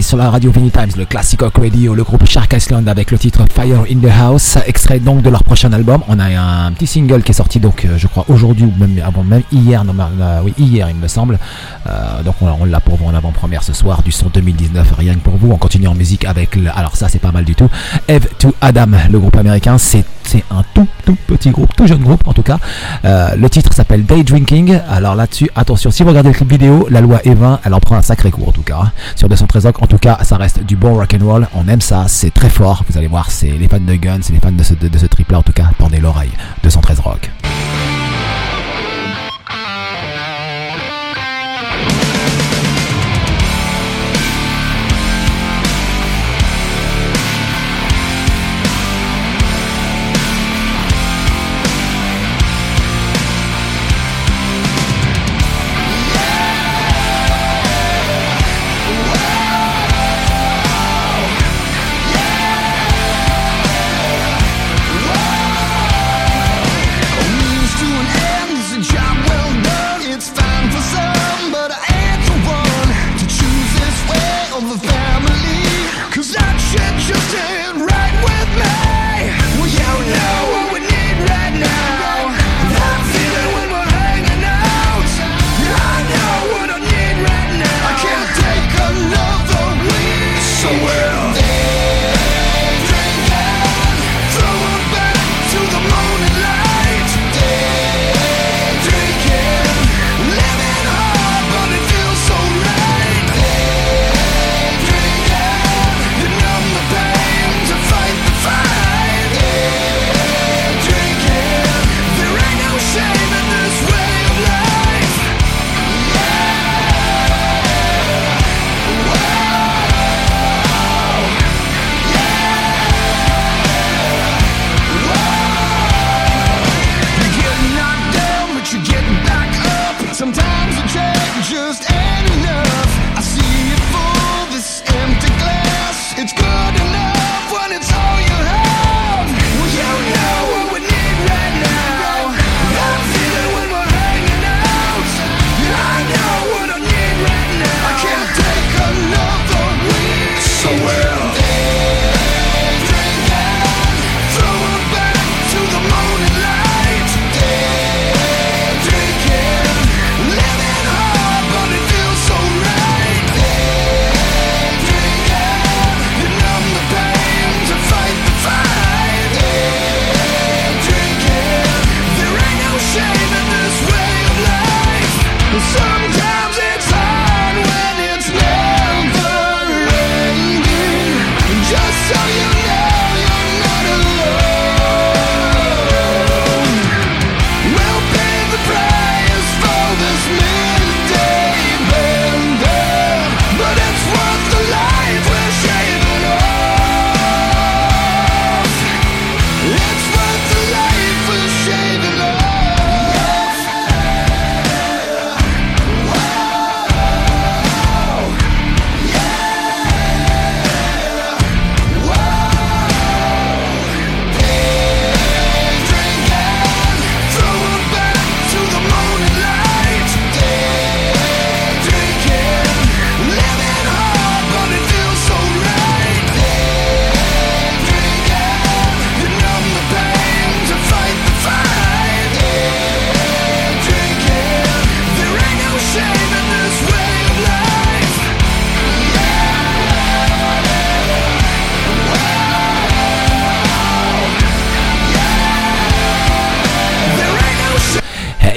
Sur la radio Vinny Times, le classic rock radio, le groupe Shark Island avec le titre Fire in the House, extrait donc de leur prochain album. On a un petit single qui est sorti donc, euh, je crois, aujourd'hui ou même avant même hier, non, euh, oui, hier il me semble. Euh, donc on, on l'a pour vous en avant-première ce soir du son 2019, rien que pour vous. On continue en musique avec, le, alors ça c'est pas mal du tout, Eve to Adam, le groupe américain. C'est c'est un tout tout petit groupe, tout jeune groupe en tout cas. Euh, le titre s'appelle Day Drinking. Alors là-dessus, attention, si vous regardez le clip vidéo, la loi E20, elle en prend un sacré coup en tout cas. Sur 213 rock, en tout cas, ça reste du bon rock and roll. On aime ça, c'est très fort. Vous allez voir, c'est les fans de Guns, c'est les fans de ce, de, de ce trip là en tout cas. Tendez l'oreille. 213 rock.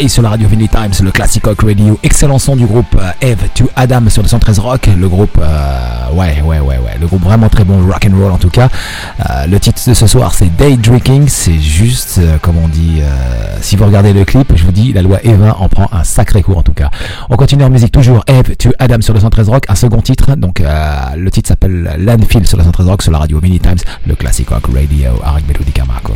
Sur la radio Vinny Times, le Classic Rock Radio, excellent son du groupe euh, Eve to Adam sur le 113 Rock, le groupe, euh, ouais, ouais, ouais, ouais, le groupe vraiment très bon, rock and roll en tout cas. Euh, le titre de ce soir, c'est Day Drinking, c'est juste, comme on dit, si vous regardez le clip, je vous dis, la loi Eva en prend un sacré coup en tout cas. On continue en musique toujours, Eve to Adam sur le 113 Rock, un second titre, donc le titre s'appelle Landfill sur le 113 Rock, sur la radio Vinny Times, le Classic Rock Radio, avec Marco.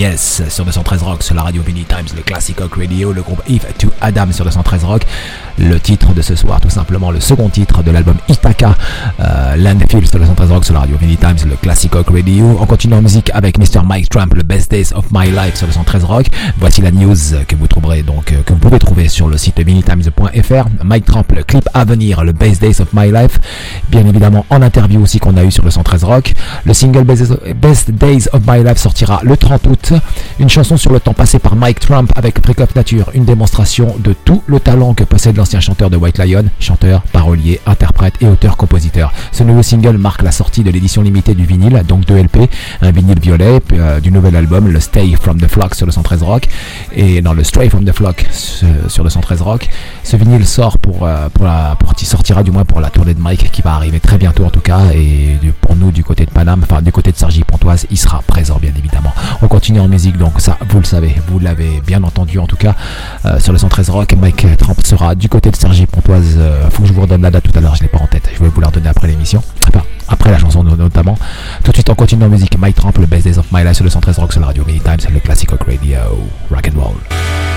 Yes, yes. Sur 213 Rock, sur la radio Vinny Times, le Classic Rock Radio, le groupe Eve to Adam sur 213 Rock. Le titre de ce soir, tout simplement, le second titre de l'album Itaka, euh, films sur 213 Rock, sur la radio Vinny Times, le Classic Rock Radio. On continue en musique avec Mr. Mike Trump, le Best Days of My Life sur 213 Rock. Voici la news que vous trouverez donc, euh, que vous pouvez trouver sur le site vinnytimes.fr. Mike Trump, le clip à venir, le Best Days of My Life. Bien évidemment, en interview aussi qu'on a eu sur le 113 Rock. Le single Best Days of My Life sortira le 30 août. Une chanson sur le temps passé par Mike Trump avec Up Nature. Une démonstration de tout le talent que possède l'ancien chanteur de White Lion, chanteur, parolier, interprète et auteur-compositeur. Ce nouveau single marque la sortie de l'édition limitée du vinyle, donc de LP, un vinyle violet euh, du nouvel album, le Stay from the Flock sur le 113 Rock, et dans le Stray from the Flock sur le 113 Rock. Ce vinyle sort pour, euh, pour la, pour, sortira du moins pour la tournée de Mike qui va arriver très bientôt en tout cas, et pour nous du côté de Paname, enfin du côté de Sergi Pontoise, il sera présent bien évidemment. On continue en musique, donc ça vous le savez, vous l'avez bien entendu en tout cas euh, sur le 113 Rock. Mike Trump sera du côté de Sergi Pontoise. Euh, faut que je vous redonne la date tout à l'heure, je l'ai pas en tête. Je vais vous la redonner après l'émission, Enfin, après la chanson no- notamment. Tout de suite on continue en musique. Mike Trump, le Best Days of My Life sur le 113 Rock sur la radio Many Times, le Classic Rock Radio, Rock and Roll.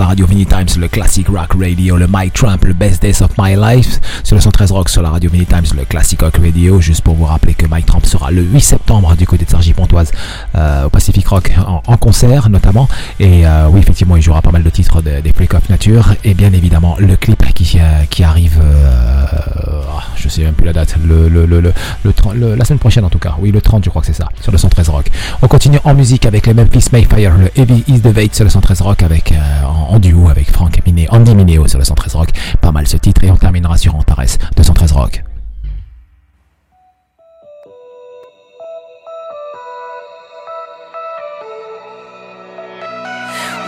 La radio Vinny Times, le classic rock radio, le Mike Trump, le best days of my life. Sur le 113 rock, sur la radio Vinny Times, le classic rock radio. Juste pour vous rappeler que Mike Trump sera le 8 septembre du côté de Sergi Pontoise euh, au Pacific Rock en, concert notamment. Et euh, oui, effectivement, il jouera pas mal de titres de- des Freak of Nature. Et bien évidemment, le clip qui, qui arrive, euh, ah, je sais même plus la date, le, le, le, le, le 30 le- la semaine prochaine en tout cas. Oui, le 30, je crois que c'est ça, sur le 113 rock. On continue en musique avec les Memphis Mayfire, le Heavy Is the Vate sur le 113 rock avec, en, en duo avec Frank Miné, Andy Mineo sur le 113 rock. Pas mal ce titre et on terminera sur Antares de 113 rock.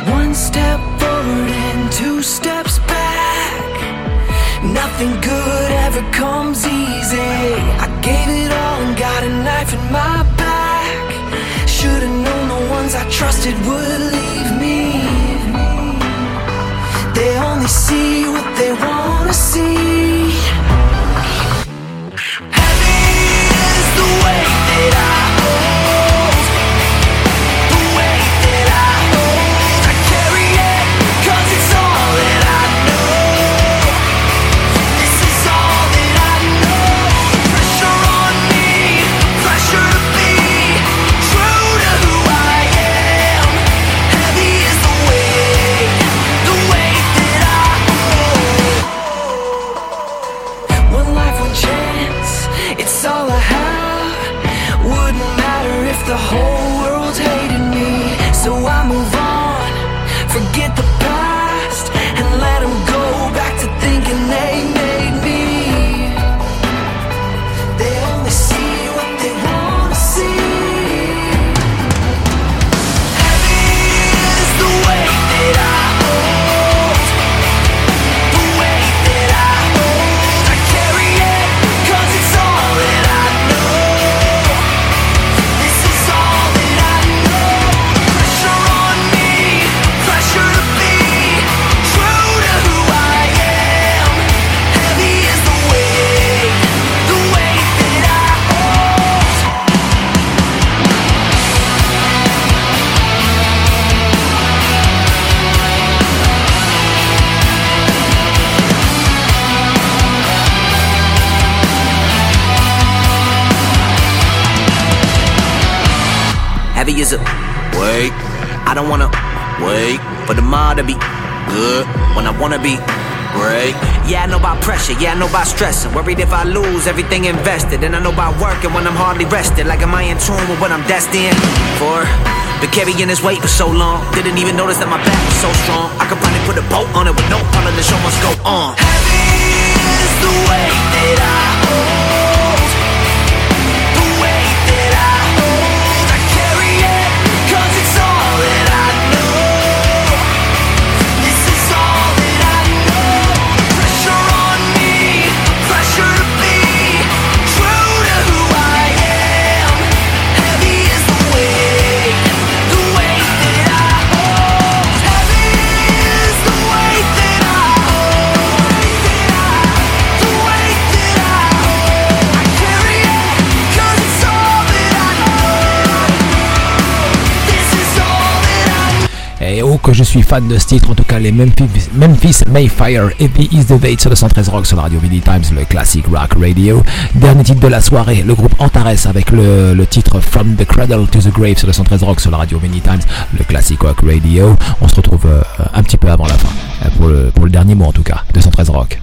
One step forward and two steps back. Nothing good ever comes easy. I gave it all and got a knife in my back. Should've known the ones I trusted would pressure. Yeah, I know about stressing. Worried if I lose everything invested. And I know about working when I'm hardly rested. Like, am I in tune with what I'm destined for? Been carrying this weight for so long. Didn't even notice that my back was so strong. I could probably put a boat on it with no problem. The show must go on. Heavy is the weight that I que je suis fan de ce titre, en tout cas les Memphis, Mayfire et Is the sur le 113 Rock sur la radio Vinny Times, le classic rock radio. Dernier titre de la soirée, le groupe Antares avec le, titre From the Cradle to the Grave sur le 113 Rock sur la radio Vinny Times, le classic rock radio. On se retrouve euh, un petit peu avant la fin, euh, pour le, dernier mot en tout cas, de 113 Rock.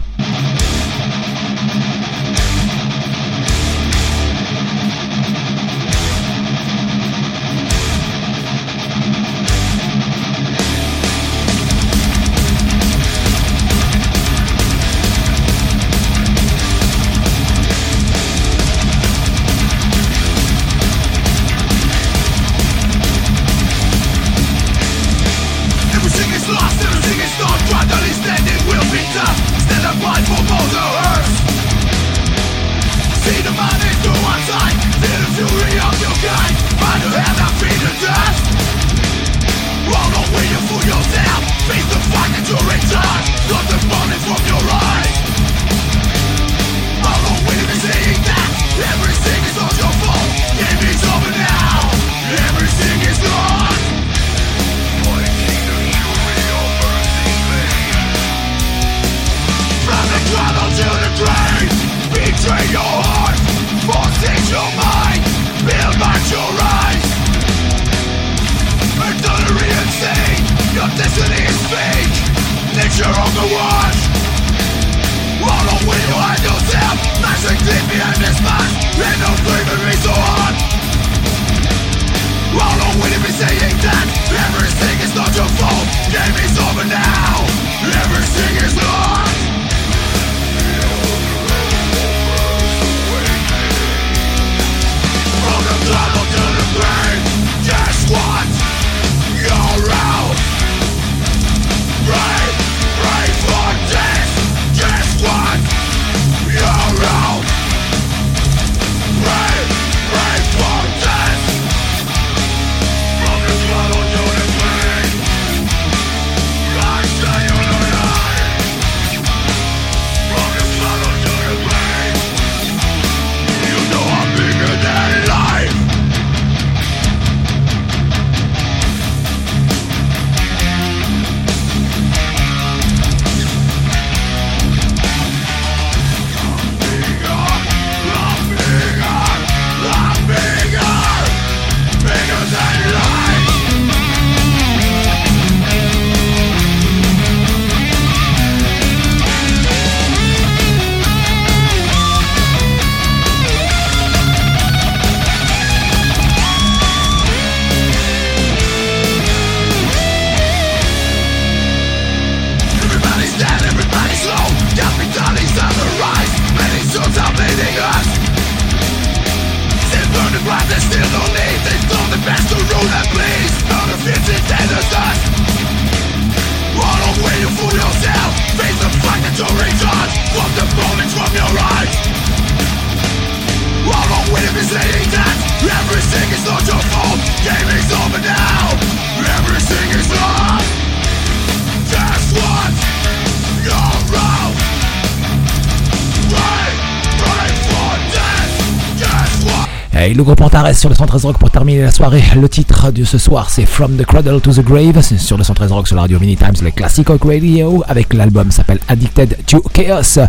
Le groupe Antares sur le 113 Rock pour terminer la soirée. Le titre de ce soir, c'est From the Cradle to the Grave. Sur le 113 Rock sur la radio Mini Times, le Classic Rock Radio. Avec l'album s'appelle Addicted to Chaos.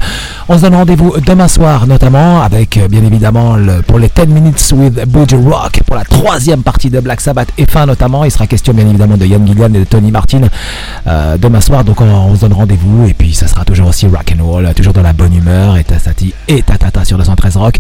On se donne rendez-vous demain soir, notamment avec euh, bien évidemment pour les 10 Minutes with Budge Rock pour la troisième partie de Black Sabbath et fin notamment. Il sera question bien évidemment de Ian Gillian et de Tony Martin euh, demain soir. Donc on, on se donne rendez-vous et puis ça sera toujours aussi rock and roll, toujours dans la bonne humeur et tatati et tatata sur le 113 Rock.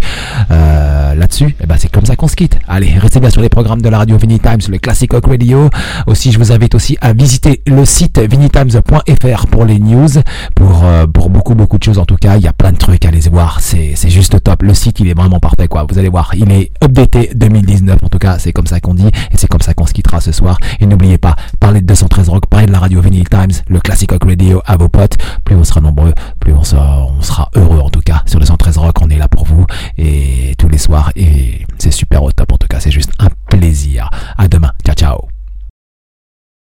Euh, Là-dessus, eh ben, c'est comme ça qu'on se quitte. Allez, restez bien sur les programmes de la radio Vinny Times, le Classic Rock Radio. Aussi, je vous invite aussi à visiter le site vinnytimes.fr pour les news, pour, euh, pour beaucoup, beaucoup de choses en tout cas. Il y a plein de trucs, allez voir, c'est c'est juste top. Le site, il est vraiment parfait, quoi. Vous allez voir, il est updaté 2019, en tout cas, c'est comme ça qu'on dit, et c'est comme ça qu'on se quittera ce soir. Et n'oubliez pas, parlez de 213 Rock, parlez de la radio Vinyl Times, le Classic Rock Radio à vos potes. Plus on sera nombreux, plus on sera, heureux en tout cas. Sur le 113 Rock, on est là pour vous, et tous les soirs, et c'est super au top en tout cas, c'est juste un plaisir. À demain, ciao ciao.